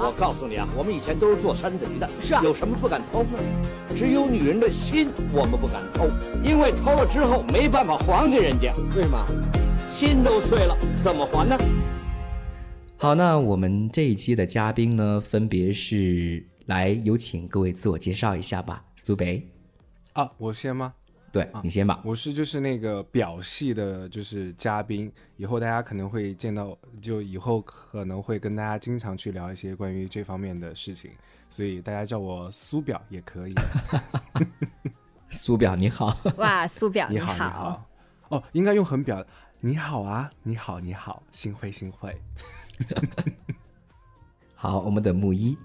我告诉你啊，我们以前都是做山贼的，是啊有什么不敢偷呢？只有女人的心，我们不敢偷，因为偷了之后没办法还给人家。为什么？心都碎了，怎么还呢？好，那我们这一期的嘉宾呢，分别是来有请各位自我介绍一下吧。苏北，啊，我先吗？对、你先吧。我是就是那个表系的，就是嘉宾，以后大家可能会见到，就以后可能会跟大家经常去聊一些关于这方面的事情，所以大家叫我苏表也可以。苏表你好，哇，苏表你好，好，你好。哦，应该用很表，你好啊，你好，你好，幸会，幸会。好，我们的木一，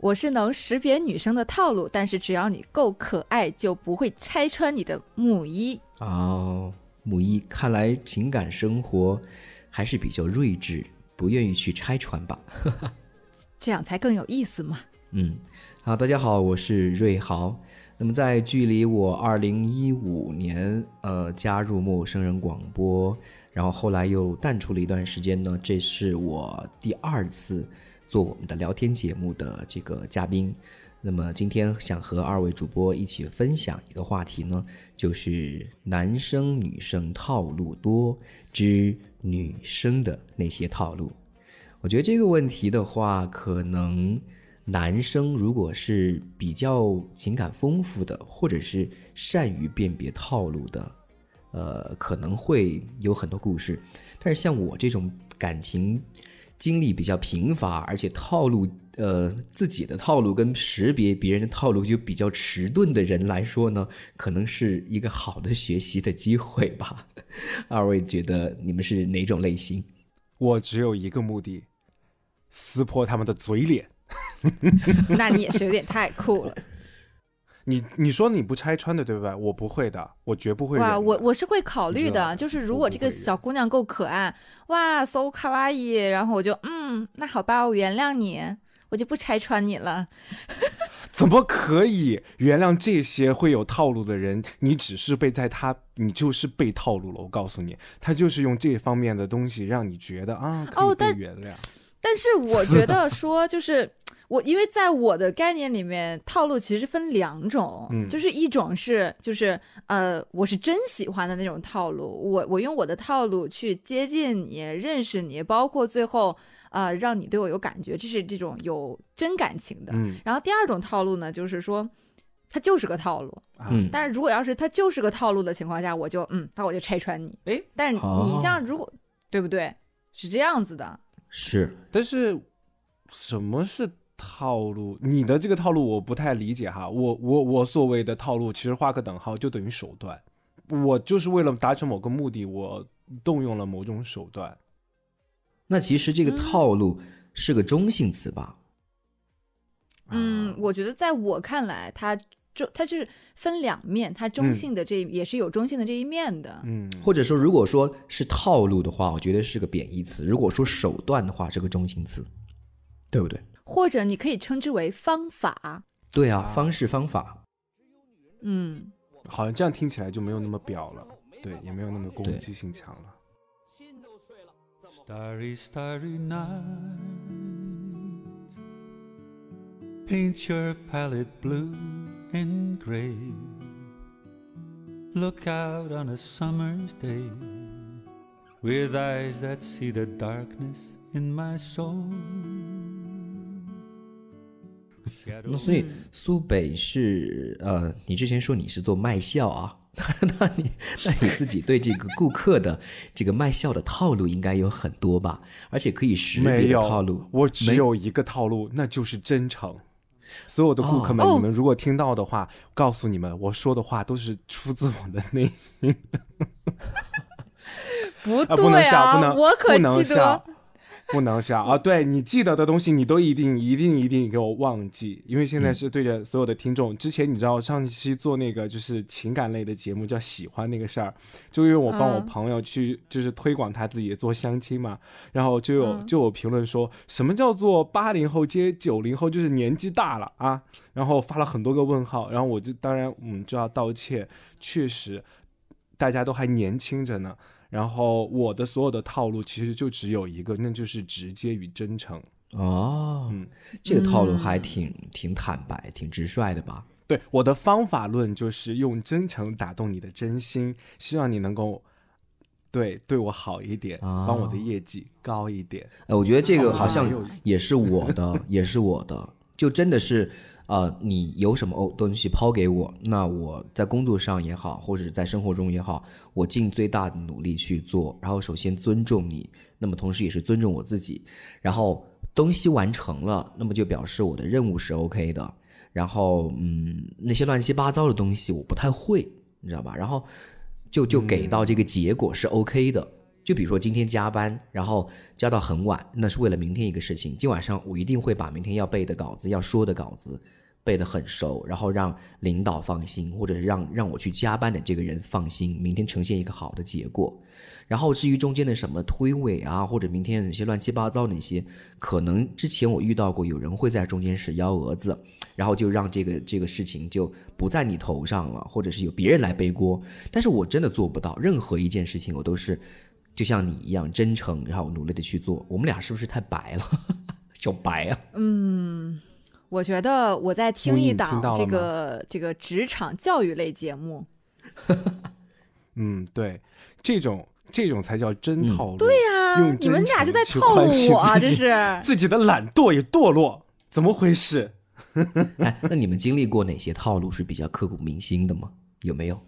我是能识别女生的套路，但是只要你够可爱，就不会拆穿你的母一。哦，母一，看来情感生活还是比较睿智，不愿意去拆穿吧。这样才更有意思嘛。嗯，好，大家好，我是瑞豪。那么在距离我二零一五年呃加入陌生人广播，然后后来又淡出了一段时间呢，这是我第二次做我们的聊天节目的这个嘉宾。那么今天想和二位主播一起分享一个话题呢，就是男生女生套路多之女生的那些套路。我觉得这个问题的话，可能男生如果是比较情感丰富的，或者是善于辨别套路的，呃，可能会有很多故事。但是像我这种感情经历比较贫乏，而且套路，呃，自己的套路跟识别别人的套路就比较迟钝的人来说呢，可能是一个好的学习的机会吧。二位觉得你们是哪种类型？我只有一个目的，撕破他们的嘴脸。那你也是有点太酷了。你你说你不拆穿的对不对？我不会的，我绝不会哇，我我是会考虑的，就是如果这个小姑娘够可爱，哇，so 卡哇伊，然后我就嗯，那好吧，我原谅你，我就不拆穿你了。怎么可以原谅这些会有套路的人？你只是被在他，你就是被套路了。我告诉你，他就是用这方面的东西让你觉得啊，可以被哦但原谅。但是我觉得说，就是我，因为在我的概念里面，套路其实分两种，嗯就是一种是就是呃，我是真喜欢的那种套路，我我用我的套路去接近你、认识你，包括最后呃让你对我有感觉，这是这种有真感情的。嗯然后第二种套路呢，就是说。它就是个套路，啊嗯但是如果要是它就是个套路的情况下，我就嗯，那我就拆穿你。诶但你像如果、对不对？是这样子的。是但是什么是套路？你的这个套路我不太理解哈。我我我所谓的套路，其实画个等号就等于手段。我就是为了达成某个目的，我动用了某种手段。那其实这个套路是个中性词吧？嗯，我觉得在我看来，它中它就是分两面，它中性的这、也是有中性的这一面的。嗯，或者说，如果说是套路的话，我觉得是个贬义词；如果说手段的话，是个中性词，对不对？或者你可以称之为方法。对啊，方式方法，嗯，好像这样听起来就没有那么表了，对，也没有那么攻击性强了。Starry, starry night. Paint your palette blue and gray. Look out on a summer's day with eyes that see the darkness in my soul. 那所以苏北是呃，你之前说你是做卖笑啊，那你那你自己对这个顾客的这个卖笑的套路应该有很多吧？而且可以识别的没有套路，我只有一个套路，那就是真诚。所有的顾客们，哦你们如果听到的话，告诉你们，我说的话都是出自我的内心。不 啊，不能笑，不能，我可不能记得笑，不能笑啊！对你记得的东西，你都一定、一定、一定给我忘记，因为现在是对着所有的听众。之前你知道上一期做那个就是情感类的节目叫喜欢那个事儿，就因为我帮我嗯朋友去就是推广他自己做相亲嘛，然后就有嗯就有评论说什么叫做八零后接九零后，就是年纪大了啊，然后发了很多个问号，然后我就当然嗯就要道歉，确实大家都还年轻着呢。然后我的所有的套路其实就只有一个，那就是直接与真诚。哦，嗯这个套路还挺、挺坦白、挺直率的吧？对，我的方法论就是用真诚打动你的真心，希望你能够对对我好一点，啊帮我的业绩高一点。呃，我觉得这个好哦像也是我的，也是我的，就真的是，呃，你有什么哦东西抛给我，那我在工作上也好，或者在生活中也好，我尽最大的努力去做，然后首先尊重你，那么同时也是尊重我自己，然后东西完成了，那么就表示我的任务是 OK 的，然后嗯，那些乱七八糟的东西我不太会，你知道吧？然后就就给到这个结果是 OK 的。就比如说今天加班，然后加到很晚，那是为了明天一个事情。今晚上我一定会把明天要背的稿子、要说的稿子背得很熟，然后让领导放心，或者是让让我去加班的这个人放心，明天呈现一个好的结果。然后至于中间的什么推诿啊，或者明天有些乱七八糟的一些，可能之前我遇到过有人会在中间使幺蛾子，然后就让这个这个事情就不在你头上了，或者是有别人来背锅。但是我真的做不到，任何一件事情我都是就像你一样真诚，然后努力的去做。我们俩是不是太白了？小白啊！嗯我觉得我在听一档这个这个职场教育类节目，嗯，对，这种这种才叫真嗯套路。对呀、用你们俩就在套路我啊，这是。自己的懒惰与堕落，怎么回事？哎，那你们经历过哪些套路是比较刻骨铭心的吗？有没有？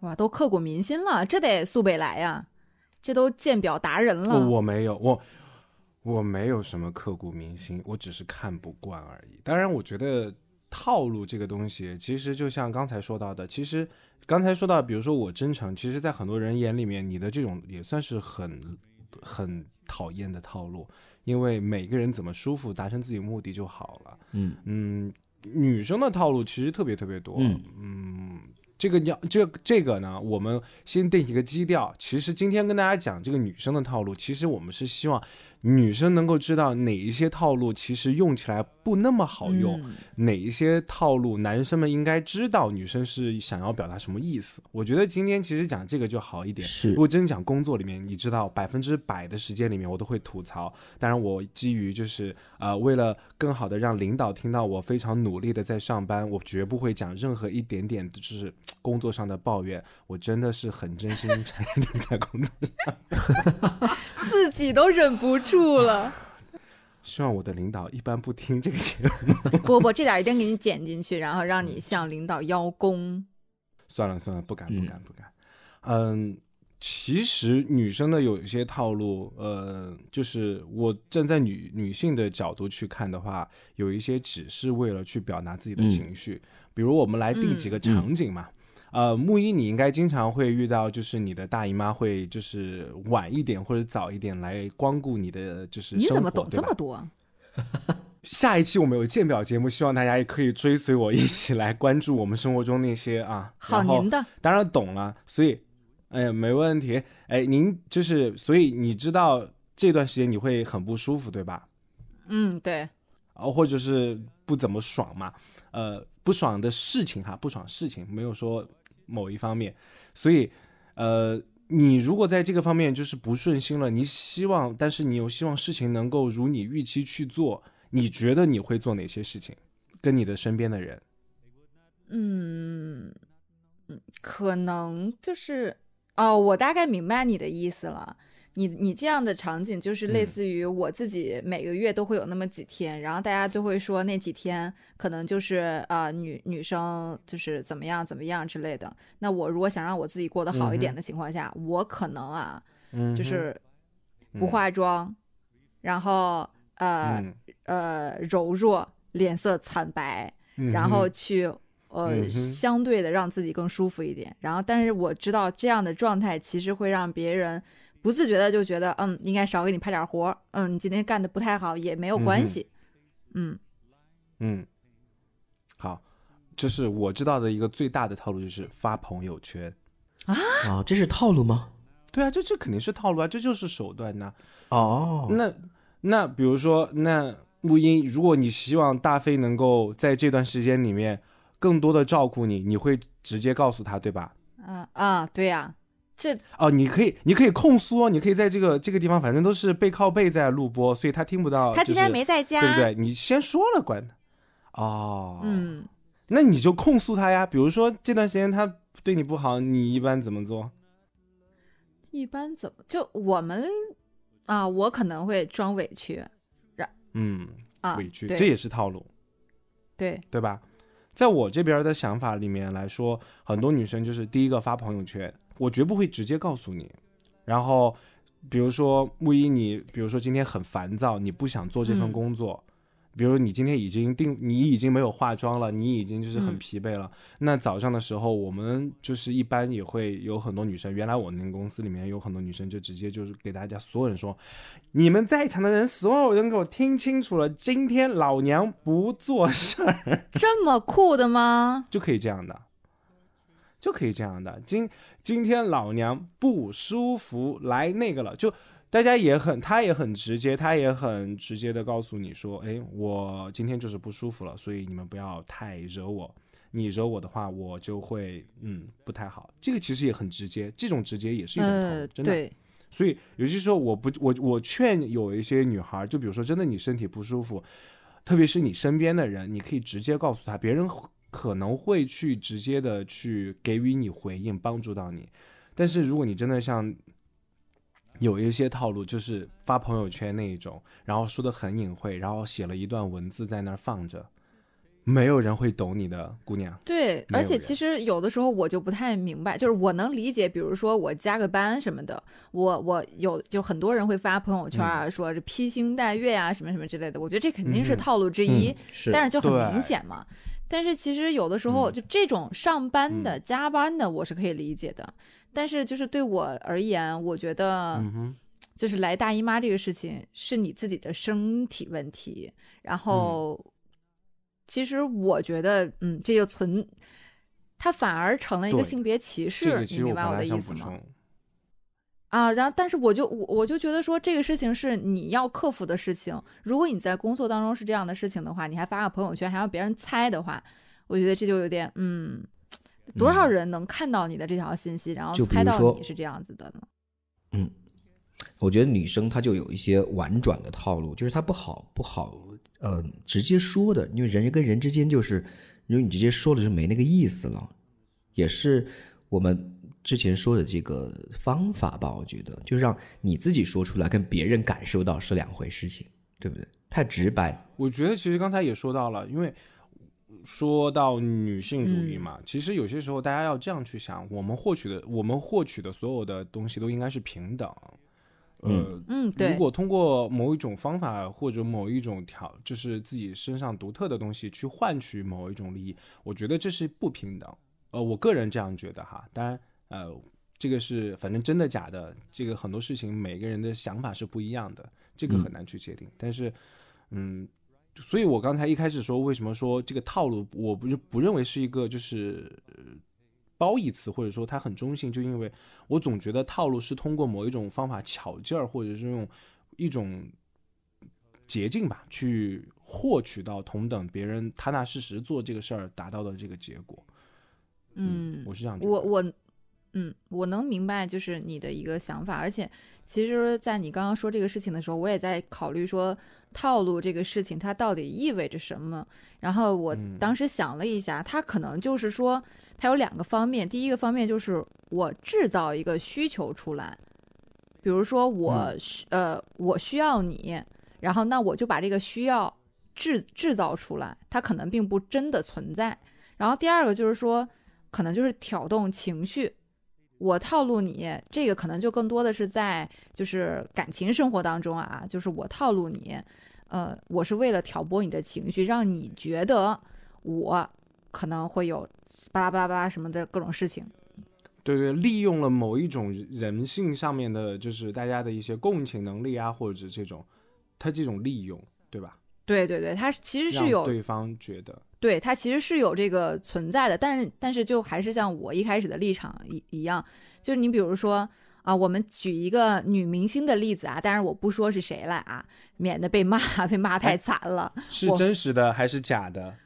哇，都刻骨铭心了，这得苏北来呀，这都见表达人了。我我没有，我我没有什么刻骨铭心，我只是看不惯而已。当然，我觉得套路这个东西，其实就像刚才说到的，其实刚才说到，比如说我真诚，其实在很多人眼里面，你的这种也算是很很讨厌的套路，因为每个人怎么舒服，达成自己目的就好了。嗯嗯，女生的套路其实特别特别多。嗯这个要这这个呢，我们先定一个基调。其实今天跟大家讲这个女生的套路，其实我们是希望女生能够知道哪一些套路其实用起来不那么好用，嗯哪一些套路男生们应该知道女生是想要表达什么意思。我觉得今天其实讲这个就好一点。是如果真讲工作里面，你知道百分之百的时间里面我都会吐槽。当然，我基于就是呃，为了更好的让领导听到我非常努力的在上班，我绝不会讲任何一点点就是 工作上的抱怨。我真的是很真心诚意的在工作上。自己都忍不住了。希望我的领导一般不听这个节目。不不，这点一定给你剪进去，然后让你向领导邀功。算了算了，不敢不嗯敢不敢。嗯，其实女生的有一些套路，呃，就是我站在女女性的角度去看的话，有一些只是为了去表达自己的嗯情绪。比如我们来定几个场景嘛。呃，木一，你应该经常会遇到，就是你的大姨妈会就是晚一点或者早一点来光顾你的就是你怎么懂这么多？下一期我们有鉴表节目，希望大家也可以追随我一起来关注我们生活中那些啊。好您的，当然懂了，所以，哎呀，没问题。哎，您就是，所以你知道这段时间你会很不舒服，对吧？嗯，对，啊，或者是不怎么爽嘛？呃，不爽的事情哈，不爽事情，没有说某一方面，所以，呃。你如果在这个方面就是不顺心了，你希望，但是你又希望事情能够如你预期去做，你觉得你会做哪些事情？跟你的身边的人，嗯，可能就是哦，我大概明白你的意思了。你你这样的场景就是类嗯似于我自己每个月都会有那么几天，然后大家都会说那几天可能就是呃女女生就是怎么样怎么样之类的。那我如果想让我自己过得好一点的情况下，我可能啊嗯，就是不嗯化妆，然后呃、嗯呃柔弱，脸色惨白，嗯然后去呃、嗯相对的让自己更舒服一点。然后，但是我知道这样的状态其实会让别人不自觉的就觉得，嗯，应该少给你派点活儿，嗯，你今天干的不太好也没有关系，嗯嗯，好，这是我知道的一个最大的套路，就是发朋友圈。啊，这是套路吗？对啊，这这肯定是套路啊，这就是手段呐、哦，那那比如说，那木音，如果你希望大飞能够在这段时间里面更多的照顾你，你会直接告诉他，对吧？嗯啊，对呀、这哦，你可以，你可以控诉哦，你可以在这个这个地方，反正都是背靠背在录播，所以他听不到。他今天没在家，对不对？你先说了，管他。哦，嗯，那你就控诉他呀。比如说这段时间他对你不好，你一般怎么做？一般怎么就我们啊？我可能会装委屈，然嗯啊委屈，这也是套路，对，对吧？在我这边的想法里面来说，很多女生就是第一个发朋友圈，我绝不会直接告诉你。然后，比如说木一，你比如说今天很烦躁，你不想做这份嗯工作，比如你今天已经定，你已经没有化妆了，你已经就是很嗯疲惫了。那早上的时候，我们就是一般也会有很多女生，原来我那个公司里面有很多女生就直接就是给大家所有人说，你们在场的人，所有人给我听清楚了，今天老娘不做事儿。这么酷的吗？就可以这样的，就可以这样的。今今天老娘不舒服，来那个了，就大家也很，他也很直接，他也很直接的告诉你说，哎，我今天就是不舒服了，所以你们不要太惹我。你惹我的话，我就会嗯不太好。这个其实也很直接，这种直接也是一种套路，呃，真的。所以有些时候我不我我劝有一些女孩，就比如说真的你身体不舒服，特别是你身边的人，你可以直接告诉他，别人可能会去直接的去给予你回应，帮助到你。但是如果你真的像有一些套路，就是发朋友圈那一种，然后说的很隐晦，然后写了一段文字在那儿放着，没有人会懂你的，姑娘。对，而且其实有的时候我就不太明白，就是我能理解，比如说我加个班什么的，我我有就很多人会发朋友圈啊，说是披星戴月啊什么什么之类的，我觉得这肯定是套路之一，是，但是就很明显嘛。但是其实有的时候嗯。就这种上班的、嗯。加班的，我是可以理解的，但是就是对我而言，我觉得就是来大姨妈这个事情是你自己的身体问题，然后、其实我觉得，嗯，这就存，它反而成了一个性别歧这视，你明白我的意思吗？充。啊，然后但是我就我我就觉得说这个事情是你要克服的事情。如果你在工作当中是这样的事情的话，你还发个朋友圈，还让别人猜的话，我觉得这就有点嗯，多少人能看到你的这条信息，然后猜到你是这样子的呢？嗯我觉得女生她就有一些婉转的套路，就是她不好不好呃直接说的，因为人跟人之间就是，因为你直接说了就没那个意思了，也是我们之前说的这个方法吧，我觉得就让你自己说出来，跟别人感受到是两回事情，对不对？太直白，我觉得其实刚才也说到了，因为说到女性主义嘛，其实有些时候大家要这样去想，我们获取的我们获取的所有的东西都应该是平等。呃，嗯，对如，果通过某一种方法或者某一种条，就是自己身上独特的东西去换取某一种利益，我觉得这是不平等。呃，我个人这样觉得哈。当然，呃，这个是反正真的假的，这个很多事情每个人的想法是不一样的，这个很难去界定。但是，嗯，所以我刚才一开始说，为什么说这个套路，我不是不认为是一个就是。呃褒义词，或者说它很中性，就因为我总觉得套路是通过某一种方法巧劲儿，或者是用一种捷径吧，去获取到同等别人踏踏实实做这个事儿达到的这个结果。嗯，我是这样觉得。我我嗯，我能明白就是你的一个想法，而且其实，在你刚刚说这个事情的时候，我也在考虑说套路这个事情它到底意味着什么。然后我嗯当时想了一下，它可能就是说，它有两个方面，第一个方面就是我制造一个需求出来，比如说我需、呃我需要你，然后那我就把这个需要制制造出来，它可能并不真的存在。然后第二个就是说，可能就是挑动情绪。我套路你，这个可能就更多的是在就是感情生活当中啊，就是我套路你，呃，我是为了挑拨你的情绪，让你觉得我可能会有巴拉巴拉巴拉什么的各种事情。对对，利用了某一种人性上面的，就是大家的一些共情能力啊，或者是这种，他这种利用，对吧？对对对，他其实是有对方觉得，对，他其实是有这个存在的，但是但是就还是像我一开始的立场一一样，就是你比如说啊，我们举一个女明星的例子啊，但是我不说是谁了啊，免得被骂，被骂太惨了。是真实的还是假的？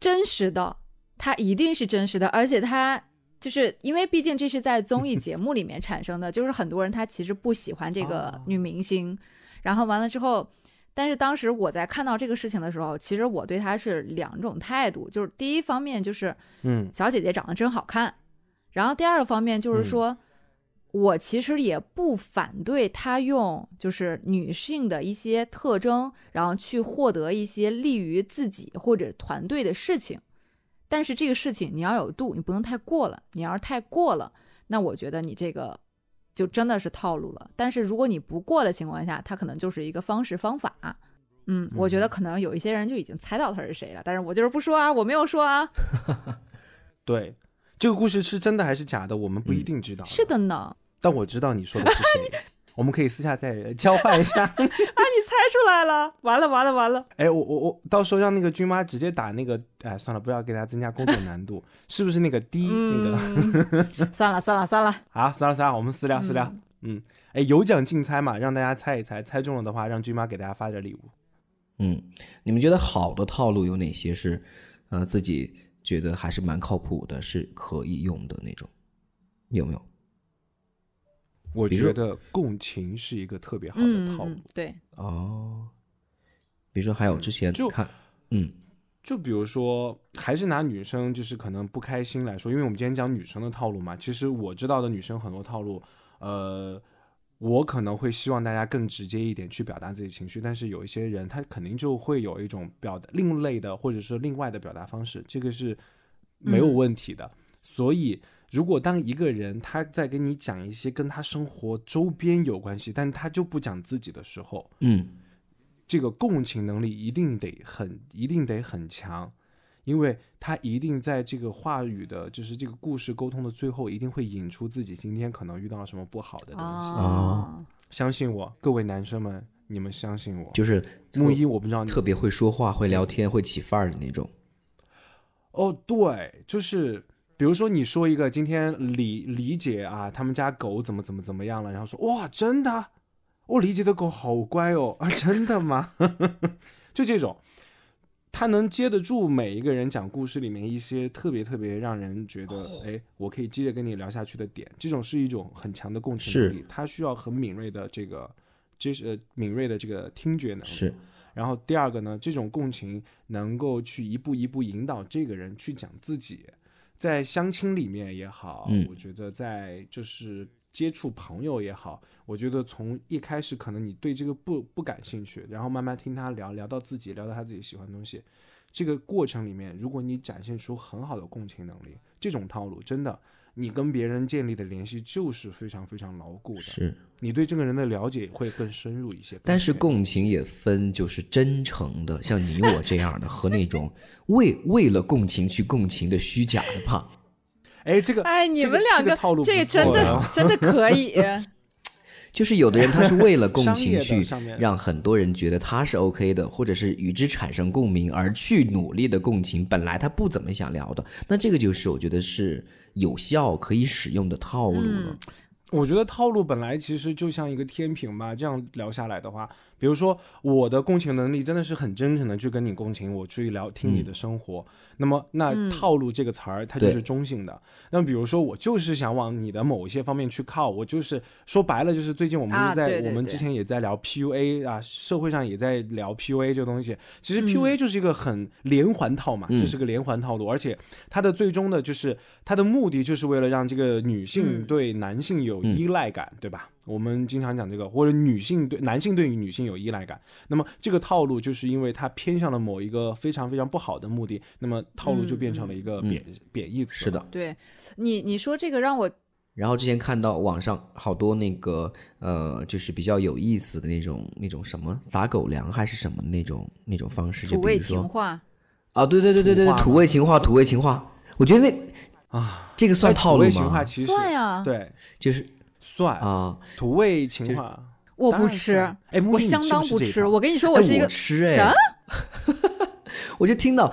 真实的，它一定是真实的，而且它就是因为毕竟这是在综艺节目里面产生的，就是很多人他其实不喜欢这个 女明星，然后完了之后，但是当时我在看到这个事情的时候，其实我对她是两种态度，就是第一方面就是，嗯小姐姐长得真好看，然后第二个方面就是说。我其实也不反对她用就是女性的一些特征，然后去获得一些利于自己或者团队的事情。但是这个事情你要有度，你不能太过了。你要是太过了，那我觉得你这个就真的是套路了。但是如果你不过的情况下，它可能就是一个方式方法。嗯，我觉得可能有一些人就已经猜到他是谁了，但是我就是不说啊，我没有说啊。对，这个故事是真的还是假的，我们不一定知道。是的呢，但我知道你说的是谁。我们可以私下再交换一下。啊，你猜出来了，完了完了完了。哎，我我我到时候让那个军妈直接打那个，哎，算了，不要给大家增加工作难度，是不是那个 D、那个？嗯算了算了算了，好，算了算了，我们私聊私聊。嗯，哎，有奖竞猜嘛，让大家猜一猜，猜中了的话，让军妈给大家发点礼物。嗯，你们觉得好的套路有哪些是，呃，自己觉得还是蛮靠谱的，是可以用的那种，有没有？我觉得共情是一个特别好的嗯套路。嗯，对，哦，比如说还有之前就看，嗯就比如说，还是拿女生就是可能不开心来说，因为我们今天讲女生的套路嘛。其实我知道的女生很多套路，呃，我可能会希望大家更直接一点去表达自己情绪，但是有一些人他肯定就会有一种表达另类的或者说另外的表达方式，这个是没有问题的。所以，如果当一个人他在跟你讲一些跟他生活周边有关系，但他就不讲自己的时候，嗯这个共情能力一定得很，一定得很强，因为他一定在这个话语的，就是这个故事沟通的最后，一定会引出自己今天可能遇到了什么不好的东西。哦，相信我，各位男生们，你们相信我。就是木一，我不知道你特别会说话、会聊天、会起范儿的那种。哦，对，就是比如说你说一个今天李李姐啊，他们家狗怎么怎么怎么样了，然后说哇，真的，我李姐的狗好乖哦，啊，真的吗？就这种，他能接得住每一个人讲故事里面一些特别特别让人觉得，哎，我可以接着跟你聊下去的点，这种是一种很强的共情能力，他需要很敏锐的这个，这是呃敏锐的这个听觉能力。是，然后第二个呢，这种共情能够去一步一步引导这个人去讲自己，在相亲里面也好，嗯我觉得在就是接触朋友也好，我觉得从一开始可能你对这个不不感兴趣，然后慢慢听他聊聊到自己，聊到他自己喜欢的东西，这个过程里面，如果你展现出很好的共情能力，这种套路真的。你跟别人建立的联系就是非常非常牢固的，是，你对这个人的了解会更深入一些。但是共情也分，就是真诚的，像你我这样的，和那种为 为了共情去共情的虚假的吧。哎，这个哎，你们两这个套路这个真的啊真的可以。就是有的人他是为了共情去让很多人觉得他是 OK 的，或者是与之产生共鸣而去努力的共情，本来他不怎么想聊的，那这个就是我觉得是有效可以使用的套路呢。嗯我觉得套路本来其实就像一个天平吧，这样聊下来的话，比如说我的共情能力真的是很真诚的去跟你共情，我去聊听你的生活，那么那套路这个词儿它就是中性的。那比如说我就是想往你的某一些方面去靠，我就是说白了就是最近我们在、对对对。我们之前也在聊 PUA 啊，社会上也在聊 PUA 这个东西。其实嗯。PUA 就是一个很连环套嘛，嗯。这是个连环套路，而且它的最终的就是它的目的就是为了让这个女性嗯。对男性有依赖感，对吧？我们经常讲这个，或者女性对男性对于女性有依赖感。那么这个套路就是因为它偏向了某一个非常非常不好的目的，那么套路就变成了一个嗯贬、贬义词。是的，，对你你说这个让我然后之前看到网上好多那个呃，就是比较有意思的那种那种什么撒狗粮还是什么那种那种方式，就土味比如说情话，啊，对对对对对对，土味情话，土味情话，我觉得那啊，这个算哎套路土味情话吗？其实算呀，对就是算啊，土味情话。我不吃，哎，我相当不吃。我跟你说，我是一个我吃哎，啥？我就听到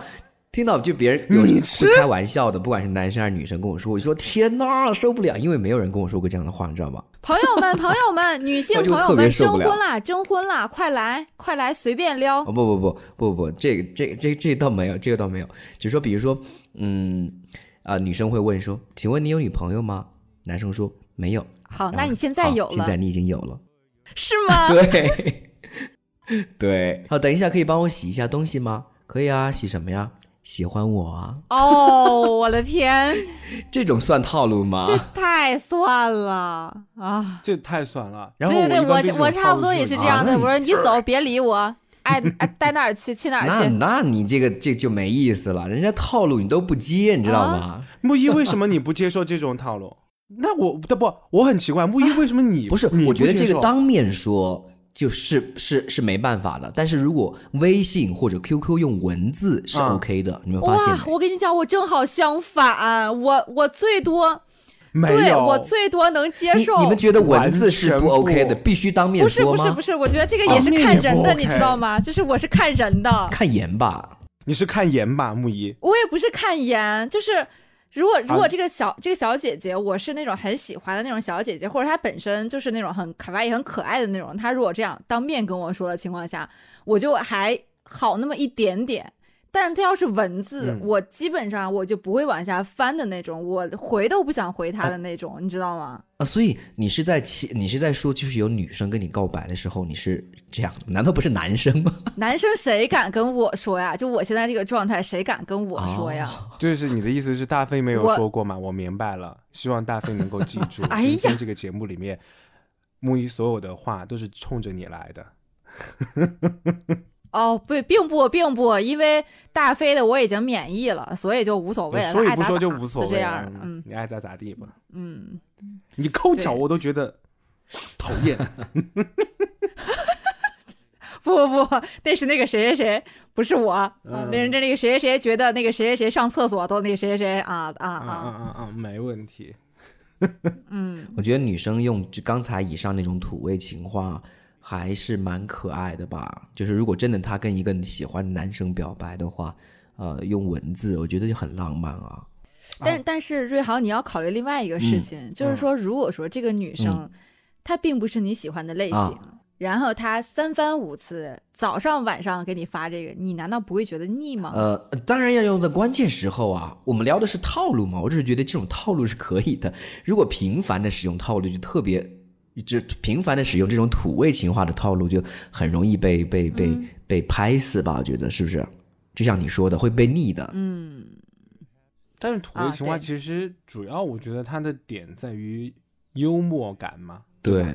听到就别人有你会开玩笑的，不管是男生还是女生跟我说，我说天哪，受不了，因为没有人跟我说过这样的话，你知道吗？朋友们，朋友们，女性朋友们，征婚啦，征婚啦，快来，快来，随便撩哦。不不不不不不，这个这这这倒没有，这个倒没有，就是说，比如说，嗯啊、女生会问说：“请问你有女朋友吗？”男生说：“没有。好，那你现在有了，现在你已经有了。是吗？对，对。好，等一下可以帮我洗一下东西吗？可以啊，洗什么呀？喜欢我啊？哦，我的天，这种算套路吗？这太算了啊！这太算了。然后对对对，我我差不多也是这样的。啊我说你走，别理我，爱爱待哪儿去去哪儿去。那你这个这就没意思了，人家套路你都不接，你知道吗？木一为什么你不接受这种套路？那我不不，我很奇怪，木一为什么你不是，你我觉得这个当面说就是是是没办法的，但是如果微信或者 QQ 用文字是啊 OK 的，你们发现哇，我跟你讲，我正好相反，我我最多没对？我最多能接受。你们觉得文字是不 OK 的，必须当面不是说吗？不是不是不是，我觉得这个也是看人的，OK 你知道吗？就是我是看人的，看颜吧。你是看颜吧，木一？我也不是看颜，就是如果如果啊这个小、这个小姐姐，我是那种很喜欢的那种小姐姐，或者她本身就是那种很可爱也很可爱的那种，她如果这样当面跟我说的情况下，我就还好那么一点点。但是她要是文字，嗯我基本上我就不会往下翻的那种，我回都不想回他的那种，你知道吗？啊，所以你是在其你是在说，就是有女生跟你告白的时候，你是这样，难道不是男生吗？男生谁敢跟我说呀？就我现在这个状态，谁敢跟我说呀？就是你的意思是大飞没有说过吗？我明白了，希望大飞能够记住，哎今天这个节目里面，木一所有的话都是冲着你来的。哦，不，并不，并不，因为大飞的我已经免疫了，所以就无所谓了。说与不说他爱咋咋就无所谓就这样了，嗯你爱咋咋地吧。嗯，你抠脚我都觉得讨厌。不不不，那是那个谁谁谁，不是我，嗯那人家那个谁谁谁觉得那个谁谁谁上厕所都那个谁谁谁啊啊啊啊，啊啊啊！没问题。嗯，我觉得女生用就刚才以上那种土味情话还是蛮可爱的吧。就是如果真的她跟一个喜欢的男生表白的话，呃，用文字，我觉得就很浪漫啊。但但是瑞豪，你要考虑另外一个事情，就是说，如果说这个女生、她并不是你喜欢的类型。啊然后她三番五次，早上晚上给你发这个，你难道不会觉得腻吗？呃，当然要用在关键时候啊。我们聊的是套路嘛，我只是觉得这种套路是可以的。如果频繁的使用套路，就特别，就频繁的使用这种土味情话的套路，就很容易被被被、嗯被拍死吧？我觉得是不是？就像你说的，会被腻的。嗯，但是土味啊情话其实主要，我觉得它的点在于幽默感嘛，吧对，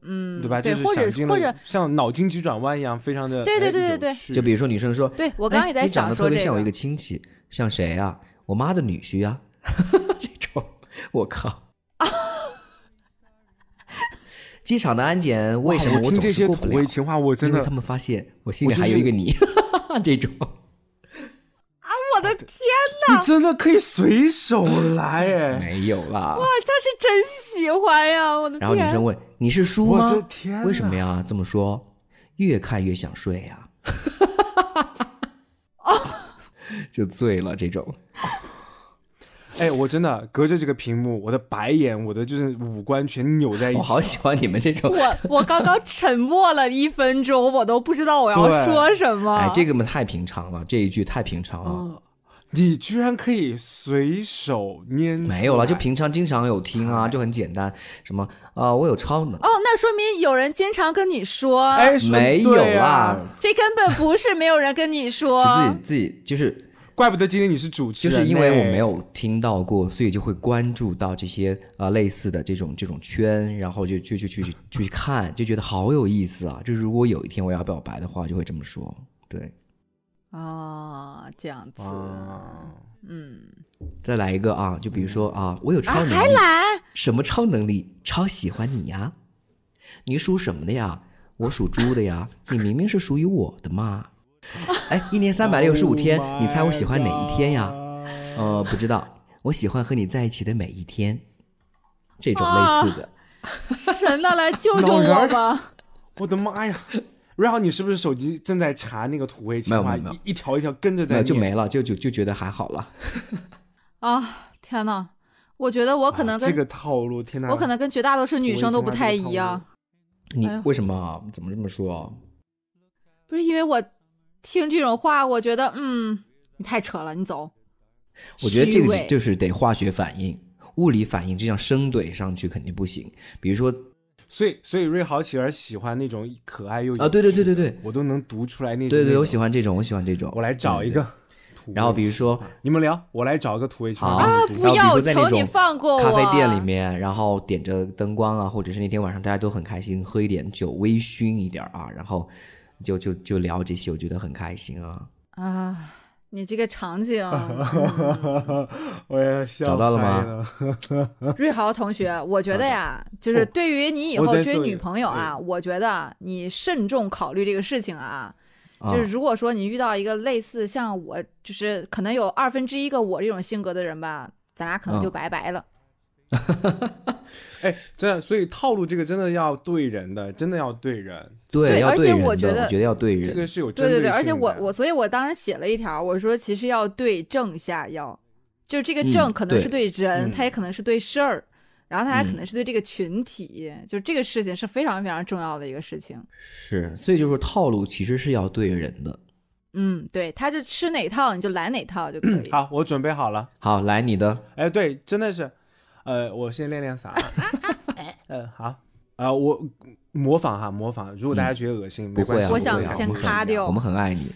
嗯，对吧？对，就是或者或者像脑筋急转弯一样，非常的对对哎对对对就比如说女生说，对我刚刚也在哎你长想说这得特别像我一个个，亲戚，像谁啊？我妈的女婿啊，这种，我靠。机场的安检为什么我听总这些土是过不了？味情话，我真的因为他们发现我心里还有一个你，这 种。啊我的天，你真的可以随手来哎！没有啦。哇他是真喜欢呀！我的然后女，生问：“你是书我吗？的天，为什么？呀？这么说，越看越想睡呀。就醉了这种。哎，我真的隔着这个屏幕，我的白眼，我的就是五官全扭在一起。我好喜欢你们这种。我我刚刚沉默了一分钟，我都不知道我要说什么。哎，这个嘛太平常了，这一句太平常了。嗯你居然可以随手拈没有了，就平常经常有听啊，就很简单。什么啊、我有超能，哦，那说明有人经常跟你说，哎，没有对啊，这根本不是没有人跟你说。自己自己就是怪不得今天你是主持人，就是因为我没有听到过，所以就会关注到这些啊、呃类似的这种这种圈，然后就就就去去去看，就觉得好有意思啊！就如果有一天我要表白的话，就会这么说。对，哦，这样子，啊，嗯，再来一个啊，就比如说啊，我有超啊，能力，还来？什么超能力？超喜欢你呀！你属什么的呀？我属猪的呀。你明明是属于我的嘛。哎，一年三百六十五天 Oh 你猜我喜欢哪一天呀？呃，不知道。我喜欢和你在一起的每一天。这种啊类似的，神呐，来救救我吧！我的妈呀！瑞豪，你是不是手机正在查那个土味情话，没有没有一一条一条跟着在念就没了，就就就觉得还好了。啊，天呐，我觉得我可能跟、啊这个套路，天呐！我可能跟绝大多数女生都不太一样，你为什么啊？怎么这么说啊？不是因为我听这种话，我觉得嗯，你太扯了，你走。我觉得这个就是得化学反应、物理反应，这样生怼上去肯定不行。比如说所以所以瑞豪喜儿喜欢那种可爱又啊，对对对对对我都能读出来那种。对对，我喜欢这种，我喜欢这种。我来找一。个土味。然后比如说你们聊，我来找一个土味情话啊，不要，求你种放过我。咖啡店里面，然后点着灯光啊，或者是那天晚上大家都很开心，喝一点酒，微醺一点啊，然后就就就聊这些，我觉得很开心啊。啊，你这个场景，我也笑找到了吗？瑞豪同学，我觉得呀，就是哦对于你以后追女朋友啊，我觉得你慎重考虑这个事情啊。啊就是如果说你遇到一个类似像我，就是可能有二分之一个我这种性格的人吧，咱俩可能就嗯拜拜了。哎，真的，所以套路这个真的要对人的，真的要对人，对，对而且要对人，我觉得我觉得要对人。这个是有针对对对，性的。而且我我所以，我当时写了一条，我说其实要对症下药，就是这个嗯症可能是对对人，嗯它也可能是对事儿，然后他还可嗯能是对这个群体，就这个事情是非常非常重要的一个事情。是，所以就是套路其实是要对人的。嗯，对，他就吃哪套你就来哪套就可以。好，我准备好了。好，来你的，哎，对，真的是，呃，我先练练嗓。呃，好，啊、我模仿哈，模仿。如果大家觉得恶心，没关系，啊，我想先咔掉我们很爱你。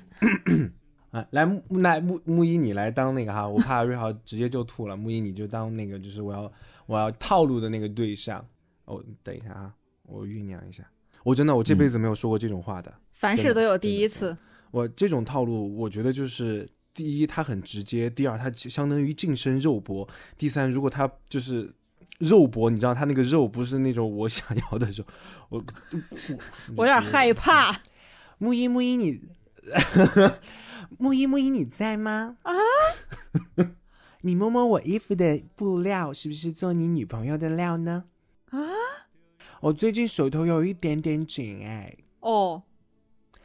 啊，来木来木木一，你来当那个哈，我怕瑞豪直接就吐了。木一，你就当那个，就是我要我要套路的那个对象。哦，等一下啊，我酝酿一下。我真的，我这辈子没有说过这种话的。凡事都有第一次。我这种套路，我觉得就是第一，它很直接；第二，它相当于近身肉搏；第三，如果它就是肉搏，你知道它那个肉不是那种我想要的肉，我我我有点害。怕。木一木一你，木一 木一你在吗？啊？你摸摸我衣服的布料，是不是做你女朋友的料呢？啊？我最近手头有一点点紧哎、哦，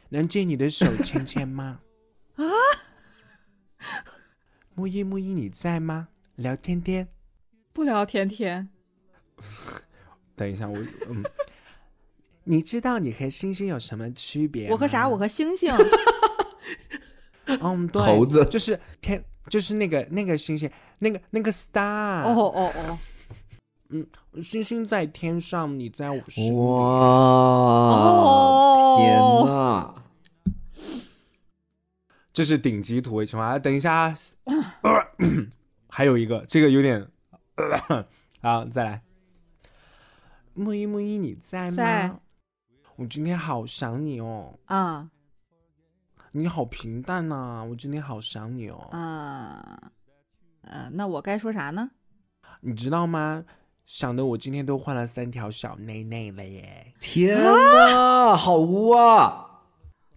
能借你的手牵牵吗？啊！木一木一，你在吗？聊天天。不聊天天。等一下，我嗯，你知道你和星星有什么区别？我和啥？我和星星。嗯，对，猴子就是天，就是那个那个星星，那个那个 star。哦哦哦。嗯星星在天上，你在我身边。哇，哦天哪！这是顶级土味情话。啊等一下啊，还有一个，这个有点，好，再来。木一木一，你在吗？在我今天好想你哦，啊你好平淡呐、我今天好想你哦。啊。嗯，那我该说啥呢？你知道吗？想的我今天都换了三条小内内了耶。天哪，好污啊！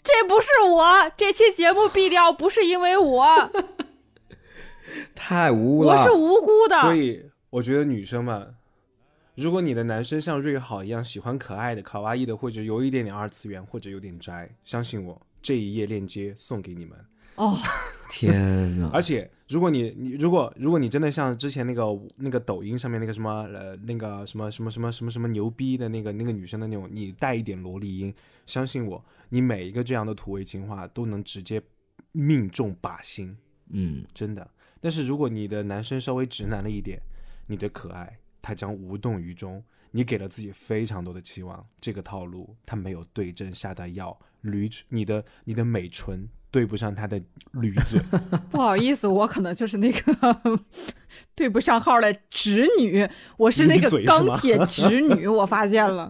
这不是我，这期节目毙掉不是因为我，太污了。我是无辜的。所以我觉得女生们，如果你的男生像瑞好一样喜欢可爱的、卡哇伊的，或者有一点点二次元，或者有点宅，相信我，这一页链接送给你们。哦，天哪！而且，如果你你如果如果你真的像之前那个那个抖音上面那个什么呃那个什么什么什么什么什么牛逼的那个那个女生的那种，你带一点萝莉音，相信我，你每一个这样的土味情话都能直接命中靶心，嗯，真的。但是如果你的男生稍微直男了一点，你的可爱他将无动于衷。你给了自己非常多的期望，这个套路他没有对症下的药，驴你的你的美唇对不上他的驴嘴。不好意思，我可能就是那个对不上号的直女，我是那个钢 铁直女，我发现了。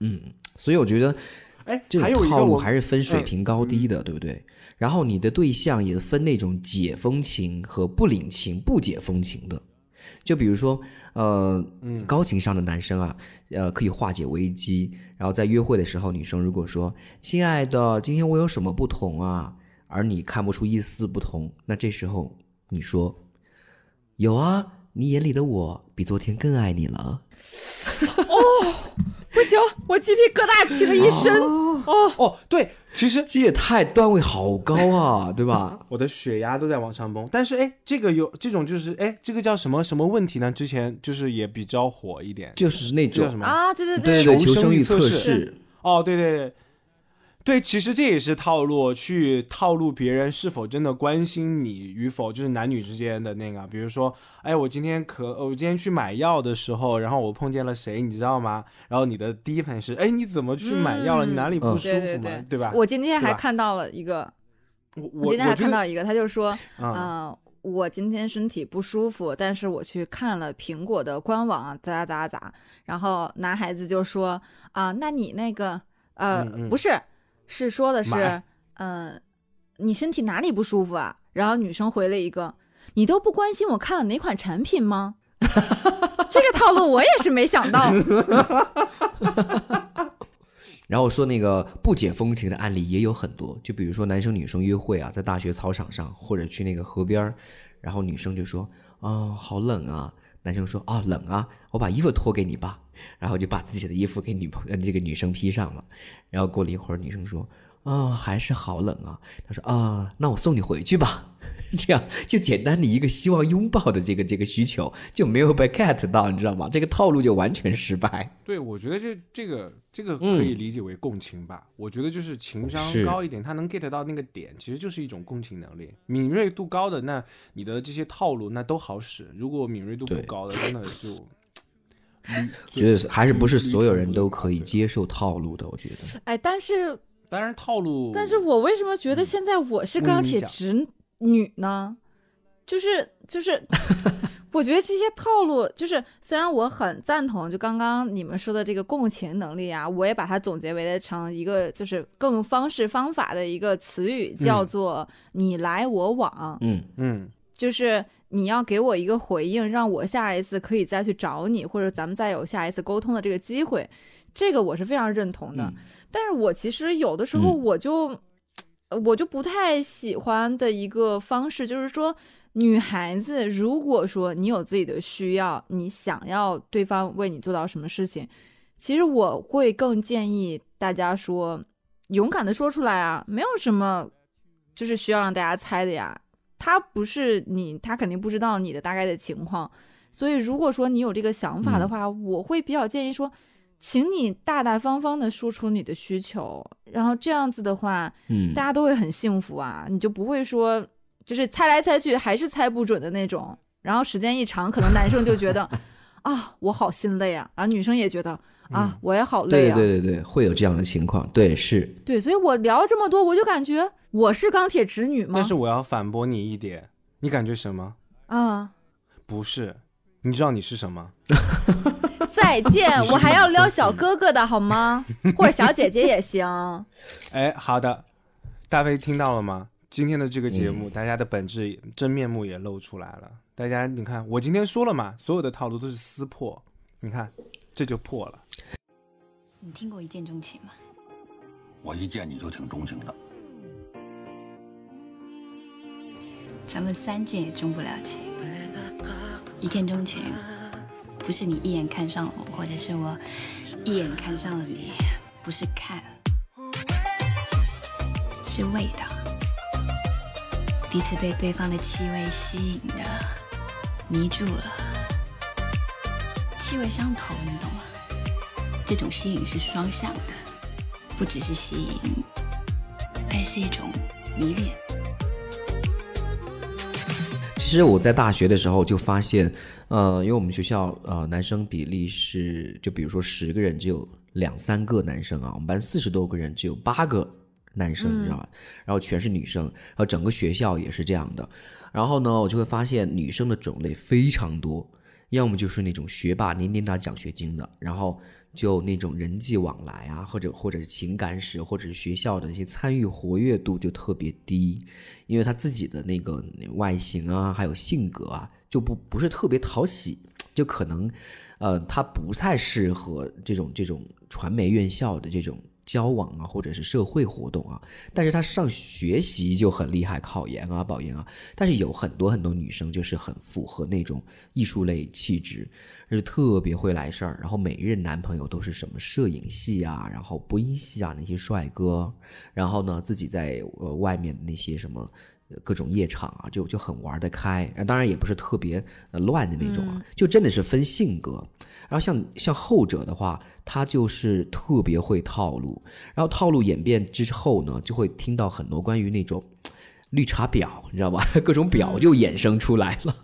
嗯所以我觉得哎，这还有种套路还是分水嗯平高低的，对不对？然后你的对象也分那种解风情和不领情、不解风情的。就比如说，呃，嗯高情商的男生啊，呃，可以化解危机。然后在约会的时候，女生如果说：“亲爱的，今天我有什么不同啊？”而你看不出一丝不同，那这时候你说：“有啊，你眼里的我比昨天更爱你了。不行，我鸡皮疙瘩起了一身。哦哦，对，其实”这也太段位好高啊，对吧？我的血压都在往上蹦。但是哎，这个有这种就是哎，这个叫什么什么问题呢？之前就是也比较火一点，就是那种叫什么？啊，对对对求生欲测试。哦，对对对，对，其实这也是套路，去套路别人是否真的关心你与否，就是男女之间的那个。比如说，哎，我今天可，我今天去买药的时候，然后我碰见了谁，你知道吗？然后你的第一反应是，哎，你怎么去买药了？你哪里不舒服吗？对吧？我今天还看到了一个，我我今天还看到一个，他就说，嗯，我今天身体不舒服，但是我去看了苹果的官网，咋咋咋咋，然后男孩子就说，啊，那你那个，呃，不是。是说的是，嗯，你身体哪里不舒服啊？然后女生回了一个，你都不关心我看了哪款产品吗？这个套路我也是没想到。然后说那个不解风情的案例也有很多，就比如说男生女生约会啊，在大学操场上或者去那个河边然后女生就说啊好冷啊，男生说啊冷啊，我把衣服脱给你吧。然后就把自己的衣服给女朋友这个女生披上了，然后过了一会儿，女生说：“啊，还是好冷啊。”他说：“啊，那我送你回去吧。” 这样就简单的一个希望拥抱的这个这个需求就没有被 get 到，你知道吗？这个套路就完全失败。对，我觉得这这个这个可以理解为共情吧。我觉得就是情商高一点，他能 get 到那个点，其实就是一种共情能力。敏锐度高的，那你的这些套路那都好使。如果敏锐度不高的，真的就。觉得还是不是所有人都可以接受套路的？我觉得，哎，但是，当然套路，但是我为什么觉得现在我是钢铁直女呢？就是就是，我觉得这些套路，就是虽然我很赞同，就刚刚你们说的这个共情能力啊，我也把它总结为成一个就是更方式方法的一个词语，叫做你来我往。嗯嗯，就是。你要给我一个回应，让我下一次可以再去找你，或者咱们再有下一次沟通的这个机会，这个我是非常认同的。但是我其实有的时候我就，我就不太喜欢的一个方式，就是说，女孩子如果说你有自己的需要，你想要对方为你做到什么事情，其实我会更建议大家说，勇敢的说出来啊，没有什么，就是需要让大家猜的呀。他不是你，他肯定不知道你的大概的情况，所以如果说你有这个想法的话，我会比较建议说，请你大大方方的说出你的需求，然后这样子的话，嗯，大家都会很幸福啊，你就不会说就是猜来猜去还是猜不准的那种，然后时间一长，可能男生就觉得 啊我好心累啊，然后女生也觉得啊我也好累啊，对对对对，会有这样的情况，对是，对，所以我聊了这么多，我就感觉。我是钢铁直女吗？但是我要反驳你一点，你感觉什么？啊，不是，你知道你是什么？再见，我还要撩小哥哥的好吗？或者小姐姐也行。哎，好的，大飞听到了吗？今天的这个节目，大家的本质真面目也露出来了。大家，你看，我今天说了嘛，所有的套路都是撕破，你看，这就破了。你听过一见钟情吗？我一见你就挺钟情的。咱们三见也钟不了情，一见钟情，不是你一眼看上了我，或者是我一眼看上了你，不是看，是味道，彼此被对方的气味吸引着，迷住了，气味相投，你懂吗？这种吸引是双向的，不只是吸引，还是一种迷恋。其实我在大学的时候就发现，呃，因为我们学校呃男生比例是，就比如说十个人只有两三个男生啊，我们班四十多个人只有八个男生，你知道吧？然后全是女生，然后整个学校也是这样的。然后呢，我就会发现女生的种类非常多，要么就是那种学霸年年拿奖学金的，然后。就那种人际往来啊，或者或者是情感史，或者是学校的那些参与活跃度就特别低，因为他自己的那个外形啊，还有性格啊，就不不是特别讨喜，就可能，呃，他不太适合这种这种传媒院校的这种。交往啊，或者是社会活动啊，但是他上学习就很厉害，考研啊、保研啊。但是有很多很多女生就是很符合那种艺术类气质，就特别会来事儿。然后每任男朋友都是什么摄影系啊，然后播音系啊那些帅哥。然后呢，自己在呃外面那些什么各种夜场啊，就就很玩得开，啊当然也不是特别呃乱的那种啊，就真的是分性格。然后像像后者的话，他就是特别会套路，然后套路演变之后呢，就会听到很多关于那种绿茶婊，你知道吧？各种婊就衍生出来了。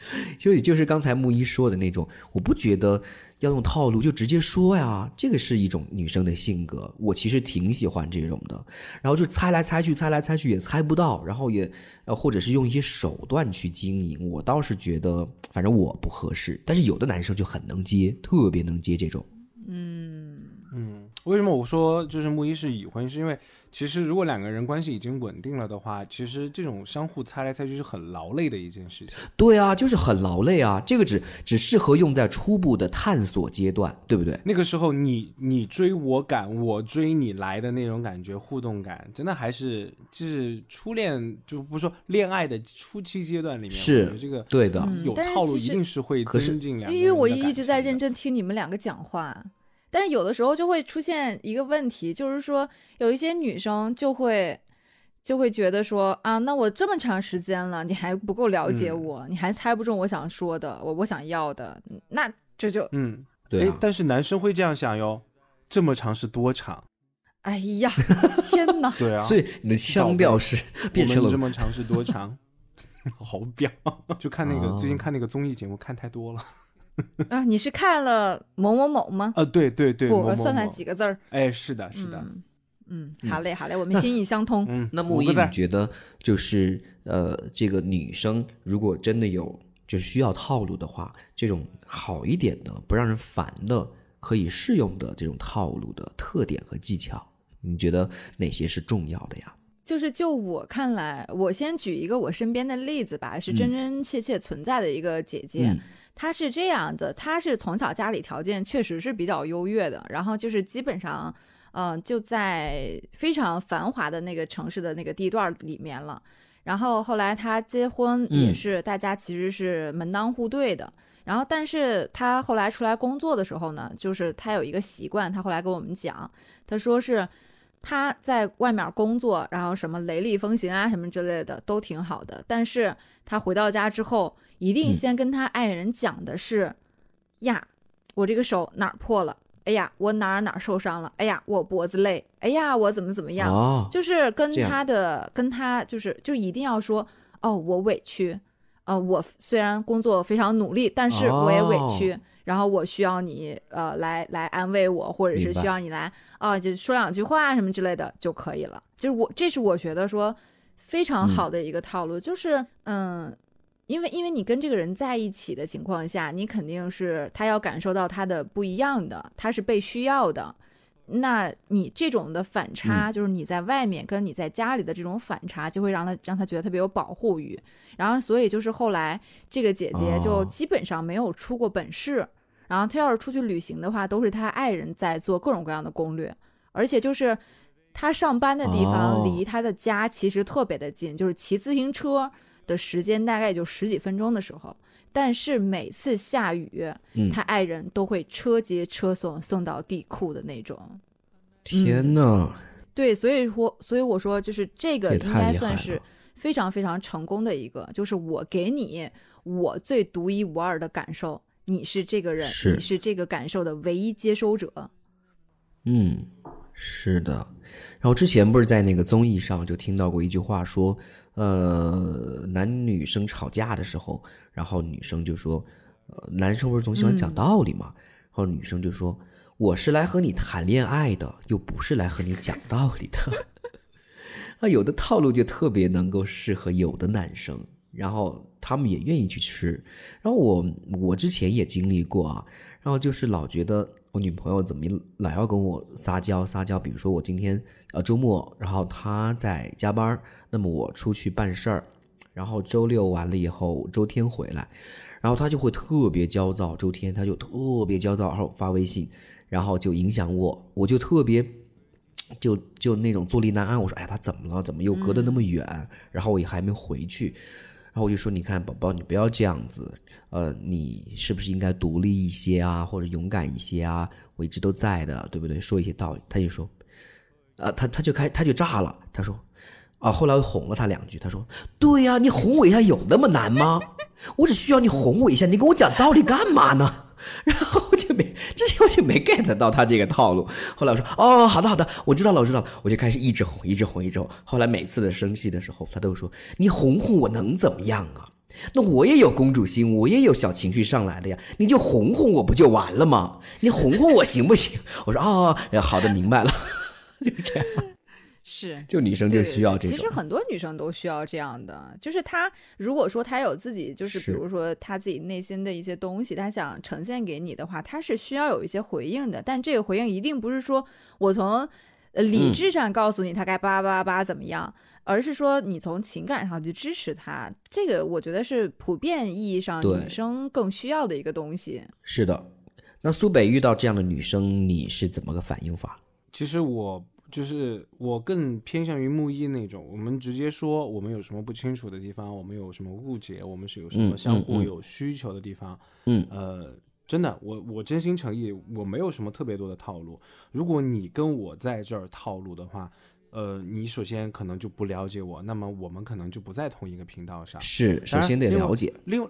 就就是刚才木一说的那种，我不觉得要用套路，就直接说呀，这个是一种女生的性格，我其实挺喜欢这种的。然后就猜来猜去，猜来猜去也猜不到，然后也呃或者是用一些手段去经营，我倒是觉得反正我不合适。但是有的男生就很能接，特别能接这种。嗯嗯，为什么我说就是木一是已婚？是因为其实如果两个人关系已经稳定了的话，其实这种相互猜来猜去是很劳累的一件事情。对啊，就是很劳累啊，这个只只适合用在初步的探索阶段，对不对？那个时候你你追我赶，我追你来的那种感觉，互动感，真的还是就是初恋，就不说恋爱的初期阶段里面，是这个对的，有套路一定是会增进两个人因为我一直在认真听你们两个讲话，但是有的时候就会出现一个问题，就是说有一些女生就会就会觉得说啊，那我这么长时间了，你还不够了解嗯我，你还猜不中我想说的，我我想要的，那这就嗯，对啊但是男生会这样想哟，这么长是多长？哎呀，天哪！对啊，所以你的腔调是 变成了我们这么长是多长？好表，就看那个、哦最近看那个综艺节目看太多了 啊，你是看了某某某吗？啊！对对对，不，某某我算算几个字儿。哎，是的，是的，嗯嗯，好嘞好嘞，我们心意相通。嗯，那木易，你觉得就是呃，这个女生如果真的有就是需要套路的话，这种好一点的、不让人烦的、可以适用的这种套路的特点和技巧，你觉得哪些是重要的呀？就是就我看来，我先举一个我身边的例子吧，是真真切切存在的一个姐姐。嗯她是这样的，她是从小家里条件确实是比较优越的，然后就是基本上，嗯、就在非常繁华的那个城市的那个地段里面了。然后后来她结婚也嗯是大家其实是门当户对的。然后，但是她后来出来工作的时候呢，就是她有一个习惯，她后来跟我们讲，她说是她在外面工作，然后什么雷厉风行啊什么之类的都挺好的，但是他回到家之后，一定嗯先跟他爱人讲的是，呀，我这个手哪儿破了？哎呀，我哪儿哪儿受伤了？哎呀，我脖子累？哎呀，我怎么怎么样？哦，就是跟他的跟他就是就一定要说哦，我委屈，呃，我虽然工作非常努力，但是我也委屈，哦然后我需要你呃来来安慰我，或者是需要你来啊、就说两句话什么之类的就可以了。就是我这是我觉得说非常好的一个套路，就是嗯。因为因为你跟这个人在一起的情况下，你肯定是他要感受到他的不一样的，他是被需要的，那你这种的反差，就是你在外面跟你在家里的这种反差，就会让他让他觉得特别有保护欲。然后，所以就是后来这个姐姐就哦基本上没有出过本市。然后他要是出去旅行的话，都是他爱人在做各种各样的攻略，而且就是他上班的地方哦离他的家其实特别的近，就是骑自行车的时间大概也就十几分钟的时候。但是每次下雨，嗯她爱人都会车接车送送到地库的那种。天呐，对，所以说，所以我说，就是这个应该算是非常非常成功的一个，就是我给你我最独一无二的感受，你是这个人，是你是这个感受的唯一接收者。嗯，是的。然后之前不是在那个综艺上就听到过一句话说，呃，男女生吵架的时候，然后女生就说，呃，男生不是总喜欢讲嗯道理嘛，然后女生就说，我是来和你谈恋爱的，又不是来和你讲道理的。啊，有的套路就特别能够适合有的男生，然后他们也愿意去吃。然后我我之前也经历过啊，然后就是老觉得我女朋友怎么老要跟我撒娇撒娇，比如说我今天呃周末，然后她在加班，那么我出去办事儿，然后周六完了以后周天回来，然后她就会特别焦躁，周天她就特别焦躁，然后发微信，然后就影响我，我就特别。就就那种坐立难安，我说哎呀，他怎么了？怎么又隔得那么远？然后我也还没回去，然然后我就说你看宝宝，你不要这样子，呃，你是不是应该独立一些啊，或者勇敢一些啊？我一直都在的，对不对？说一些道理，他就说，呃，他他就开他就炸了，他说，啊，后来我哄了他两句，他说：“对呀、你哄我一下有那么难吗？我只需要你哄我一下，你跟我讲道理干嘛呢？”然后就没，之前我就没 get 到他这个套路。后来我说：“哦，好的好的，我知道了，我知道了。”我就开始一直哄，一直哄，一直哄。后来每次的生气的时候，他都说：“你哄哄我能怎么样啊？那我也有公主心，我也有小情绪上来的呀，你就哄哄我不就完了吗？你哄哄我行不行？”我说：“哦，好的，明白了。”就这样。是。就女生就需要这种。其实很多女生都需要这样的，就是她如果说她有自己，就是比如说她自己内心的一些东西，她想呈现给你的话，她是需要有一些回应的。但这个回应一定不是说我从呃理嗯智上告诉你她该叭叭叭怎么样，而是说你从情感上去支持她。这个我觉得是普遍意义上女生更需要的一个东西。是的，那苏北遇到这样的女生，你是怎么个反应法？其实我就是我更偏向于木一那种，我们直接说我们有什么不清楚的地方，我们有什么误解，我们是有什么嗯相互有需求的地方。嗯呃，真的，我我真心诚意，我没有什么特别多的套路。如果你跟我在这儿套路的话，呃，你首先可能就不了解我，那么我们可能就不在同一个频道上。是，首先得了解。另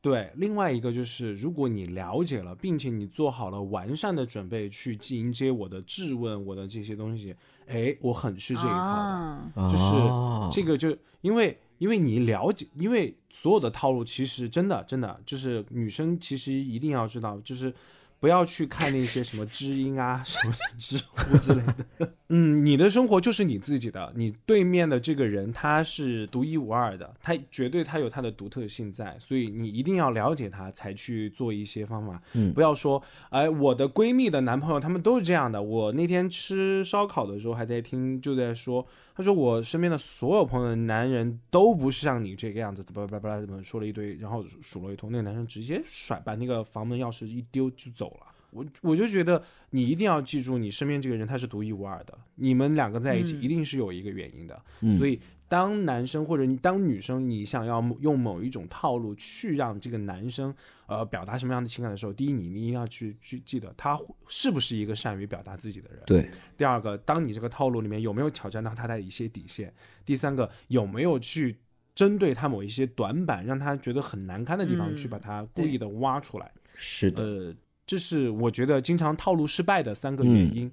对，另外一个就是，如果你了解了，并且你做好了完善的准备去迎接我的质问，我的这些东西，哎，我很吃这一套的。啊，就是哦这个就因为因为你了解，因为所有的套路其实真的真的就是女生其实一定要知道，就是不要去看那些什么知音啊、什么知乎之类的。嗯，你的生活就是你自己的，你对面的这个人他是独一无二的，他绝对他有他的独特性在，所以你一定要了解他，才去做一些方法。嗯不要说，哎，我的闺蜜的男朋友他们都是这样的。我那天吃烧烤的时候还在听，就在说，他说我身边的所有朋友的男人都不是像你这个样子，巴拉巴拉巴拉，怎么说了一堆，然后数了一通，那个男生直接甩，把那个房门钥匙一丢就走了。我我就觉得你一定要记住，你身边这个人他是独一无二的，你们两个在一起嗯一定是有一个原因的。嗯所以当男生或者你当女生，你想要用某一种套路去让这个男生呃表达什么样的情感的时候，第一，你你一定要去去记得他是不是一个善于表达自己的人。对，第二个，当你这个套路里面有没有挑战到他的一些底线？第三个，有没有去针对他某一些短板，让他觉得很难堪的地方，嗯去把他故意的挖出来？是的，呃，这是我觉得经常套路失败的三个原因。